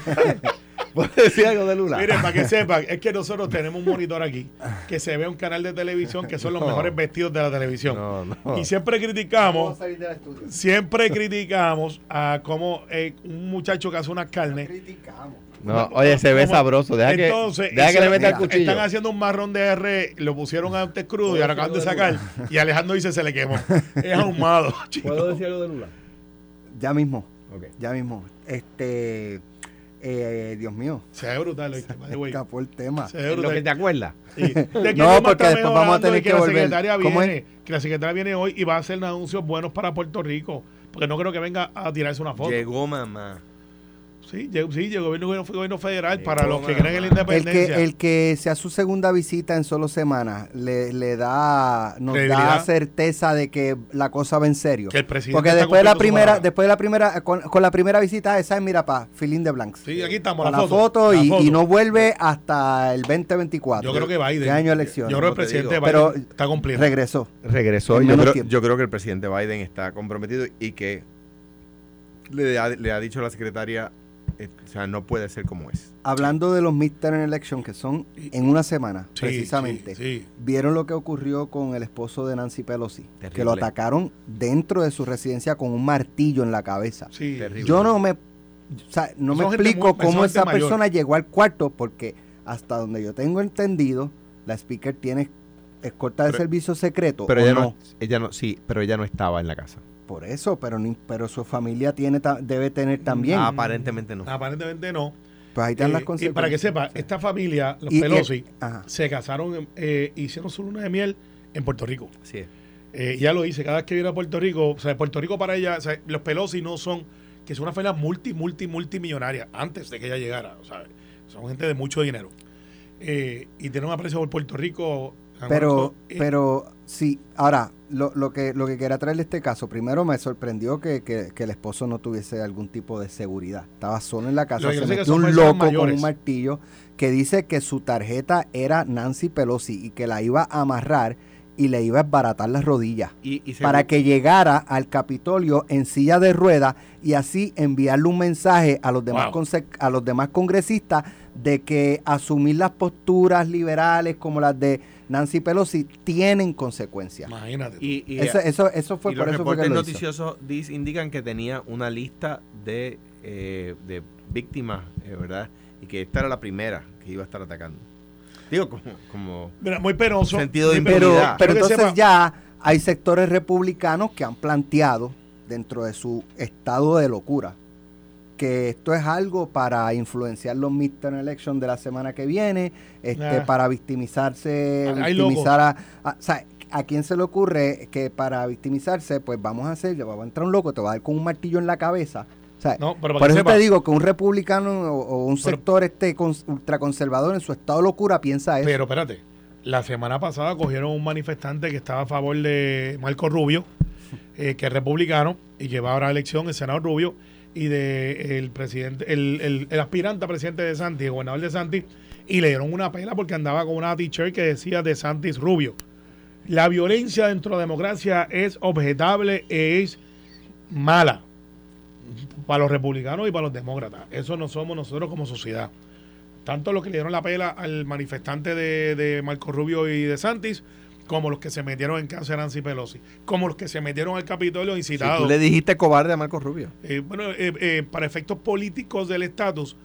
[SPEAKER 3] puedo decir algo de Lula?
[SPEAKER 4] Miren, para que [LAUGHS] sepan, es que nosotros tenemos un monitor aquí que se ve un canal de televisión que son los
[SPEAKER 3] No.
[SPEAKER 4] mejores vestidos de la televisión.
[SPEAKER 3] No, no.
[SPEAKER 4] Y siempre criticamos,
[SPEAKER 2] salir del estudio.
[SPEAKER 4] siempre criticamos a cómo eh, un muchacho que hace unas carnes.
[SPEAKER 2] Criticamos.
[SPEAKER 3] No, oye, se ve
[SPEAKER 4] ¿Cómo?
[SPEAKER 3] sabroso. Deja que,
[SPEAKER 4] Entonces,
[SPEAKER 3] deja que
[SPEAKER 4] y
[SPEAKER 3] le
[SPEAKER 4] se-
[SPEAKER 3] meta el
[SPEAKER 2] mira,
[SPEAKER 3] cuchillo.
[SPEAKER 4] Están haciendo un marrón de R, lo pusieron antes crudo y ahora acaban de sacar. Y Alejandro dice se le quemó. Es ahumado. [LAUGHS] chico.
[SPEAKER 3] ¿Puedo decir algo de Lula?
[SPEAKER 2] Ya mismo,
[SPEAKER 3] Ok.
[SPEAKER 2] ya mismo. Este, eh, Dios mío,
[SPEAKER 4] Se ve brutal, ¿oíste? Way.
[SPEAKER 2] escapó el tema.
[SPEAKER 4] Se ve
[SPEAKER 3] Es lo
[SPEAKER 4] brutal.
[SPEAKER 3] que te acuerdas.
[SPEAKER 4] Sí. De que [LAUGHS]
[SPEAKER 2] No, porque después vamos a tener que
[SPEAKER 4] la
[SPEAKER 2] volver.
[SPEAKER 4] secretaria
[SPEAKER 2] ¿Cómo
[SPEAKER 4] viene, que la secretaria viene hoy y va a hacer anuncios buenos para Puerto Rico, porque no creo que venga a tirarse una foto.
[SPEAKER 3] Llegó mamá.
[SPEAKER 4] Sí, llegó, sí, llegó el gobierno, gobierno federal para los que creen en la
[SPEAKER 2] El
[SPEAKER 4] independencia.
[SPEAKER 2] que, el que sea su segunda visita en solo semanas le, le da nos da certeza de que la cosa va en serio.
[SPEAKER 4] Que el presidente
[SPEAKER 2] Porque después de la primera, después de la primera, con, con la primera visita esa es mira pa, feeling de blanks.
[SPEAKER 4] Sí, aquí estamos, la,
[SPEAKER 2] la
[SPEAKER 4] foto.
[SPEAKER 2] foto,
[SPEAKER 4] la
[SPEAKER 2] y,
[SPEAKER 4] foto.
[SPEAKER 2] y no vuelve hasta el 2024.
[SPEAKER 4] Yo creo que Biden.
[SPEAKER 2] ¿Qué año de elecciones?
[SPEAKER 4] Yo creo que el presidente
[SPEAKER 3] digo.
[SPEAKER 4] Biden
[SPEAKER 2] Pero
[SPEAKER 4] está cumpliendo.
[SPEAKER 2] Regresó.
[SPEAKER 3] Regresó. Yo creo,
[SPEAKER 2] tiempo.
[SPEAKER 3] yo creo que el presidente Biden está comprometido y que le ha, le ha dicho a la secretaria, o sea, no puede ser como es.
[SPEAKER 2] Hablando de los midterm election que son en una semana,
[SPEAKER 4] Sí,
[SPEAKER 2] precisamente.
[SPEAKER 4] sí, sí.
[SPEAKER 2] ¿Vieron lo que ocurrió con el esposo de Nancy Pelosi? Que lo atacaron dentro de su residencia con un martillo en la cabeza.
[SPEAKER 4] Sí.
[SPEAKER 3] Terrible.
[SPEAKER 2] Yo no me, o sea, no
[SPEAKER 4] Son
[SPEAKER 2] me explico
[SPEAKER 4] muy-
[SPEAKER 2] cómo esa
[SPEAKER 4] mayor.
[SPEAKER 2] persona llegó al cuarto porque hasta donde yo tengo entendido, la speaker tiene escolta de
[SPEAKER 3] Pero-
[SPEAKER 2] servicio secreto.
[SPEAKER 3] Pero
[SPEAKER 2] ¿o
[SPEAKER 3] ella
[SPEAKER 2] no?
[SPEAKER 3] no. ella no, sí, pero ella no estaba en la casa.
[SPEAKER 2] Por eso, pero ni- pero su familia tiene debe tener también.
[SPEAKER 3] Ah, aparentemente no.
[SPEAKER 4] Aparentemente no.
[SPEAKER 2] pues ahí están las
[SPEAKER 4] Eh, y
[SPEAKER 2] consecuencias.
[SPEAKER 4] para que sepa, esta familia, los
[SPEAKER 2] Y- y-
[SPEAKER 4] Pelosi, se casaron, eh, hicieron su luna de miel en Puerto Rico.
[SPEAKER 3] Sí.
[SPEAKER 4] Eh, ya lo dice, cada vez que viene a Puerto Rico, o sea, Puerto Rico para ella, o sea, los Pelosi no son, que son una familia multi, multi, multimillonaria, antes de que ella llegara, o sea, son gente de mucho dinero. Eh, y tienen un aprecio por Puerto Rico.
[SPEAKER 2] Pero,
[SPEAKER 4] eh,
[SPEAKER 2] pero sí, ahora, lo, lo que lo que quería traerle este caso, primero me sorprendió que, que- que el esposo no tuviese algún tipo de seguridad. Estaba solo en la casa, se metió un loco con un martillo que dice que su tarjeta era Nancy Pelosi y que la iba a amarrar y le iba a esbaratar las rodillas
[SPEAKER 3] Y, y
[SPEAKER 2] para que llegara al Capitolio en silla de ruedas y así enviarle un mensaje a los demás
[SPEAKER 4] Wow.
[SPEAKER 2] a los demás congresistas de que asumir las posturas liberales como las de Nancy Pelosi tienen consecuencias.
[SPEAKER 4] Imagínate.
[SPEAKER 3] y- y-
[SPEAKER 2] Eso, eso, eso fue
[SPEAKER 3] y
[SPEAKER 2] por
[SPEAKER 3] los
[SPEAKER 2] eso fue que lo hizo.
[SPEAKER 3] noticiosos indican que tenía una lista de, eh, de víctimas, eh, ¿verdad? Y que esta era la primera que iba a estar atacando. Digo, como, como
[SPEAKER 4] Mira, muy penoso.
[SPEAKER 3] Sentido de
[SPEAKER 2] Pero, pero entonces
[SPEAKER 4] sepa-
[SPEAKER 2] ya hay sectores republicanos que han planteado dentro de su estado de locura que esto es algo para influenciar los midterm elections de la semana que viene, este,
[SPEAKER 4] Ah.
[SPEAKER 2] para victimizarse,
[SPEAKER 4] Hay
[SPEAKER 2] victimizar a, a- o sea, ¿a quién se le ocurre que para victimizarse, pues vamos a hacer, va a entrar un loco, te va a dar con un martillo en la cabeza? O sea,
[SPEAKER 4] No, pero
[SPEAKER 2] por eso
[SPEAKER 4] sepa,
[SPEAKER 2] te digo que un republicano o, o un
[SPEAKER 4] Pero-
[SPEAKER 2] sector este cons- ultraconservador en su estado de locura piensa eso.
[SPEAKER 4] Pero espérate, la semana pasada cogieron un manifestante que estaba a favor de Marco Rubio, [LAUGHS] eh, que es republicano y que va ahora a elección, el senador Rubio, y de el presidente, el, el- aspirante presidente de Santi, el gobernador de Santi, y le dieron una pela porque andaba con una t-shirt que decía de Santis Rubio. La violencia dentro de la democracia es objetable, es mala para los republicanos y para los demócratas. Eso no somos nosotros como sociedad. Tanto los que le dieron la pela al manifestante de, de Marco Rubio y de Santis, como los que se metieron en cáncer Nancy Pelosi, como los que se metieron al Capitolio incitados.
[SPEAKER 3] tú le dijiste cobarde a Marco Rubio.
[SPEAKER 4] Eh, bueno, eh, eh, para efectos políticos del estatus,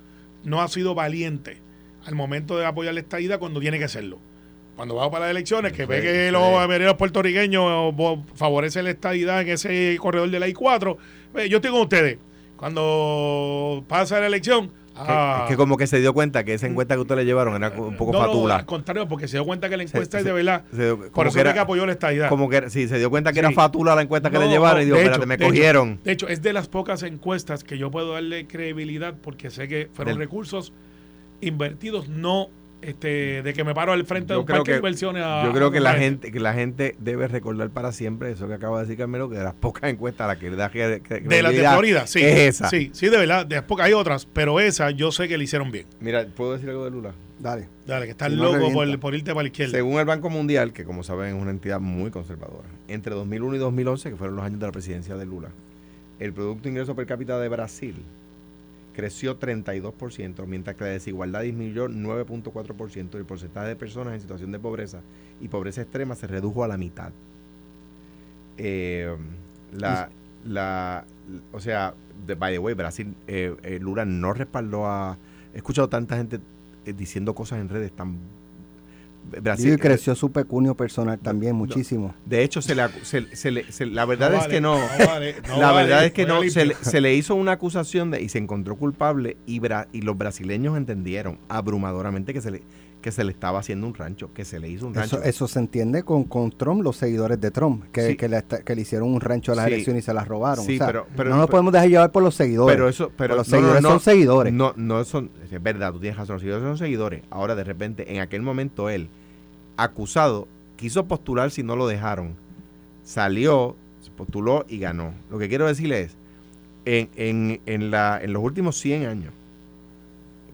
[SPEAKER 4] no ha sido valiente al momento de apoyar la estadía cuando tiene que serlo. Cuando va para las elecciones, que ve que
[SPEAKER 3] sí.
[SPEAKER 4] los avenidos puertorriqueños favorecen la estadidad en ese corredor de la I-4, eh, yo estoy con ustedes. Cuando pasa la elección, ah,
[SPEAKER 3] es que como que se dio cuenta que esa encuesta que ustedes le llevaron era un poco
[SPEAKER 4] no, no,
[SPEAKER 3] fatula.
[SPEAKER 4] al contrario, porque se dio cuenta que la
[SPEAKER 3] Se-
[SPEAKER 4] encuesta es de verdad.
[SPEAKER 3] Se dio-
[SPEAKER 4] Por eso
[SPEAKER 3] que
[SPEAKER 4] era que apoyó la estadidad.
[SPEAKER 3] como que sí, se dio cuenta que
[SPEAKER 4] Sí.
[SPEAKER 3] era fatula la encuesta que le
[SPEAKER 4] No,
[SPEAKER 3] llevaron y
[SPEAKER 4] no,
[SPEAKER 3] dijo, espérate, me
[SPEAKER 4] de hecho,
[SPEAKER 3] cogieron.
[SPEAKER 4] De hecho, es de las pocas encuestas que yo puedo darle credibilidad porque sé que fueron
[SPEAKER 3] Del-
[SPEAKER 4] recursos invertidos, no este de que me paro al frente
[SPEAKER 3] Yo
[SPEAKER 4] de un
[SPEAKER 3] creo
[SPEAKER 4] parque de
[SPEAKER 3] que-
[SPEAKER 4] inversiones a-
[SPEAKER 3] Yo creo
[SPEAKER 4] a
[SPEAKER 3] que la gente, que la gente debe recordar para siempre eso que acaba de decir Carmelo, que de las pocas encuestas a las que le da cre-
[SPEAKER 4] De las de Florida, sí.
[SPEAKER 3] es esa.
[SPEAKER 4] Sí, sí, de verdad. De las pocas hay otras, pero esa yo sé que le hicieron bien.
[SPEAKER 3] Mira, ¿puedo decir algo de Lula?
[SPEAKER 2] Dale.
[SPEAKER 4] Dale, que estás
[SPEAKER 2] Si no
[SPEAKER 4] loco
[SPEAKER 2] revienta.
[SPEAKER 4] por, por irte para la izquierda.
[SPEAKER 3] Según el Banco Mundial, que como saben es una entidad muy conservadora, entre 2001 y 2011, que fueron los años de la presidencia de Lula, el Producto Ingreso Per cápita de Brasil creció 32%, mientras que la desigualdad disminuyó 9.4% y el porcentaje de personas en situación de pobreza y pobreza extrema se redujo a la mitad. Eh, la, la, o sea, de- by the way, Brasil, eh, eh, Lula no respaldó a... He escuchado tanta gente eh, diciendo cosas en redes tan... Brasil,
[SPEAKER 2] y creció su pecunio personal también muchísimo.
[SPEAKER 3] de hecho, se le, se- se le- se- la verdad
[SPEAKER 4] No
[SPEAKER 3] es que no.
[SPEAKER 4] vale, no [LAUGHS]
[SPEAKER 3] la
[SPEAKER 4] vale,
[SPEAKER 3] verdad es que no. Se le,
[SPEAKER 4] limpio.
[SPEAKER 3] se le hizo una acusación de, y se encontró culpable y, bra- y los brasileños entendieron abrumadoramente que se le que se le estaba haciendo un rancho, que se le hizo un rancho.
[SPEAKER 2] Eso, eso se entiende con, con Trump, los seguidores de Trump, que,
[SPEAKER 3] Sí.
[SPEAKER 2] que, le, esta- que le hicieron un rancho a las
[SPEAKER 3] Sí.
[SPEAKER 2] elecciones y se las robaron.
[SPEAKER 3] Sí,
[SPEAKER 2] O sea,
[SPEAKER 3] pero- pero-
[SPEAKER 2] no nos
[SPEAKER 3] pero-
[SPEAKER 2] podemos dejar llevar por los seguidores.
[SPEAKER 3] pero eso, pero
[SPEAKER 2] Por los
[SPEAKER 3] no, no,
[SPEAKER 2] seguidores
[SPEAKER 3] no,
[SPEAKER 2] son seguidores.
[SPEAKER 3] No, no son, es verdad, tú tienes razón, los seguidores son seguidores. Ahora de repente, en aquel momento él, acusado, quiso postular si no lo dejaron. Salió, se postuló y ganó. Lo que quiero decirle es, en, en, en, la, en los últimos 100 años,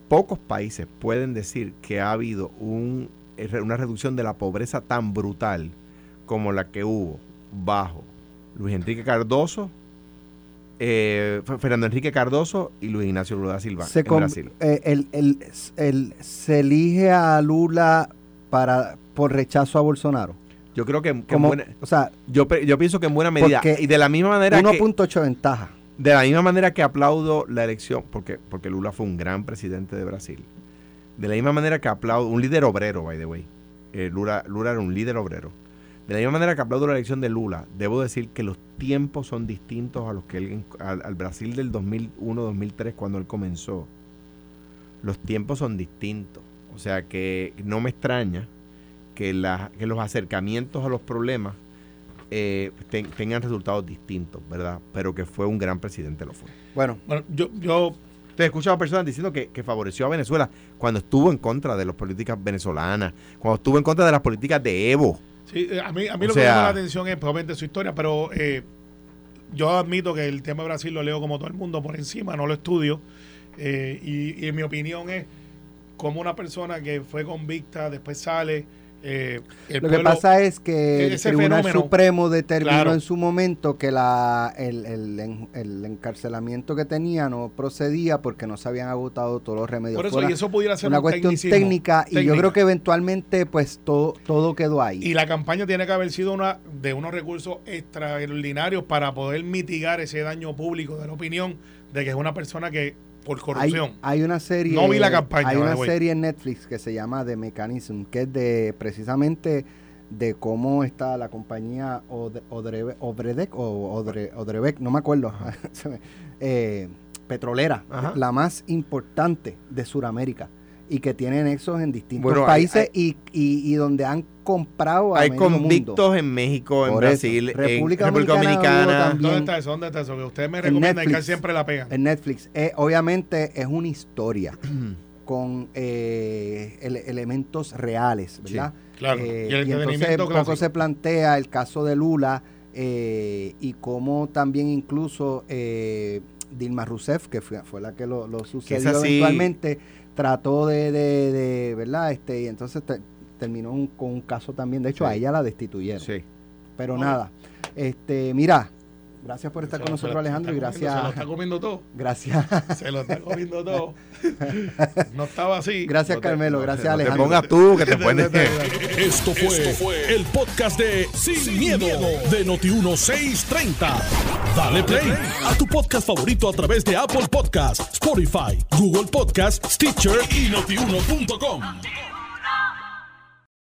[SPEAKER 3] pocos países pueden decir que ha habido un, eh, una reducción de la pobreza tan brutal como la que hubo bajo Luis Enrique Cardoso, eh, Fernando Enrique Cardoso y Luis Ignacio Lula da Silva
[SPEAKER 2] se,
[SPEAKER 3] en Brasil.
[SPEAKER 2] eh, el- el- el- se elige a Lula para por rechazo a Bolsonaro.
[SPEAKER 3] Yo creo que, que
[SPEAKER 2] Como,
[SPEAKER 3] buena-
[SPEAKER 2] o sea,
[SPEAKER 3] yo, yo pienso que en buena medida y de la misma manera que
[SPEAKER 2] 1.8 ventaja.
[SPEAKER 3] De la misma manera que aplaudo la elección porque porque Lula fue un gran presidente de Brasil. De la misma manera que aplaudo un líder obrero, by the way. Eh, Lula, Lula era un líder obrero. De la misma manera que aplaudo la elección de Lula, debo decir que los tiempos son distintos a los que él, al, Brasil del 2001-2003 cuando él comenzó. Los tiempos son distintos. O sea que no me extraña que, que los acercamientos a los problemas eh, ten- tengan resultados distintos, ¿verdad? Pero que fue un gran presidente, lo fue.
[SPEAKER 2] Bueno,
[SPEAKER 4] Bueno, yo, yo
[SPEAKER 3] Te he escuchado a personas diciendo que, que favoreció a Venezuela cuando estuvo en contra de las políticas venezolanas, cuando estuvo en contra de las políticas de Evo.
[SPEAKER 4] Sí, eh, a mí, a mí
[SPEAKER 3] O
[SPEAKER 4] lo que me llama la atención es probablemente su historia, pero eh, yo admito que el tema de Brasil lo leo como todo el mundo por encima, no lo estudio. eh, y, y en mi opinión es como una persona que fue convicta, después sale. Eh, el
[SPEAKER 2] lo que pasa es que el Tribunal
[SPEAKER 4] fenómeno,
[SPEAKER 2] Supremo determinó
[SPEAKER 4] claro.
[SPEAKER 2] en su momento que la, el, el en- el encarcelamiento que tenía no procedía porque no se habían agotado todos los remedios.
[SPEAKER 4] por eso, y eso pudiera ser
[SPEAKER 2] una
[SPEAKER 4] un
[SPEAKER 2] cuestión
[SPEAKER 4] tecnicismo,
[SPEAKER 2] técnica, y yo
[SPEAKER 4] técnica.
[SPEAKER 2] creo que eventualmente pues todo, todo quedó ahí.
[SPEAKER 4] Y la campaña tiene que haber sido una de unos recursos extraordinarios para poder mitigar ese daño público de la opinión de que es una persona que por corrupción.
[SPEAKER 2] hay una serie
[SPEAKER 4] No vi la campaña,
[SPEAKER 2] hay una serie en Netflix que se llama The Mechanism que es de precisamente de cómo está la compañía Od- Odrebe- Obredec o Odre- Odrebec no me acuerdo [LAUGHS] eh, petrolera
[SPEAKER 3] Ajá.
[SPEAKER 2] la más importante de Sudamérica y que tiene nexos en distintos
[SPEAKER 3] Bueno, hay-
[SPEAKER 2] países y, y- y donde han comprado a
[SPEAKER 3] Hay
[SPEAKER 2] mundo.
[SPEAKER 3] convictos en México, en
[SPEAKER 2] Por eso.
[SPEAKER 3] Brasil,
[SPEAKER 2] República
[SPEAKER 3] en República
[SPEAKER 2] Dominicana.
[SPEAKER 4] ¿Dónde está eso? ¿Dónde está eso? Que ustedes me
[SPEAKER 2] En
[SPEAKER 4] recomiendan y que
[SPEAKER 2] Netflix.
[SPEAKER 4] siempre la pegan.
[SPEAKER 2] en Netflix. Eh, obviamente es una historia [CLEARS THROAT] con eh, ele- elementos reales, ¿verdad?
[SPEAKER 4] Claro.
[SPEAKER 2] Eh,
[SPEAKER 4] y el
[SPEAKER 2] y entonces
[SPEAKER 4] entretenimiento
[SPEAKER 2] poco
[SPEAKER 4] clásico.
[SPEAKER 2] se plantea el caso de Lula eh, y cómo también incluso eh, Dilma Rousseff, que fue, fue la que lo, lo sucedió
[SPEAKER 3] sí-
[SPEAKER 2] eventualmente, trató de, de- de, ¿verdad? Este, y entonces te- terminó un- con un caso también, de hecho
[SPEAKER 3] Sí.
[SPEAKER 2] a ella la destituyeron.
[SPEAKER 3] Sí.
[SPEAKER 2] Pero nada, este, mira, gracias por estar
[SPEAKER 4] Se
[SPEAKER 2] con nosotros
[SPEAKER 4] lo-
[SPEAKER 2] Alejandro y
[SPEAKER 4] comiendo- Se lo
[SPEAKER 2] gracias,
[SPEAKER 4] está comiendo todo.
[SPEAKER 2] gracias. [LAUGHS]
[SPEAKER 4] Se lo está comiendo todo. [LAUGHS] No estaba así.
[SPEAKER 2] Gracias,
[SPEAKER 3] No te-
[SPEAKER 2] Carmelo.
[SPEAKER 3] te-
[SPEAKER 2] Gracias,
[SPEAKER 3] no te
[SPEAKER 2] Alejandro.
[SPEAKER 3] pongas tú, que te [LAUGHS] pones...
[SPEAKER 1] Esto fue, el podcast de Sin, miedo, de Noti1630. Dale play a tu podcast favorito a través de Apple Podcasts, Spotify, Google Podcasts, Stitcher y notiuno.com.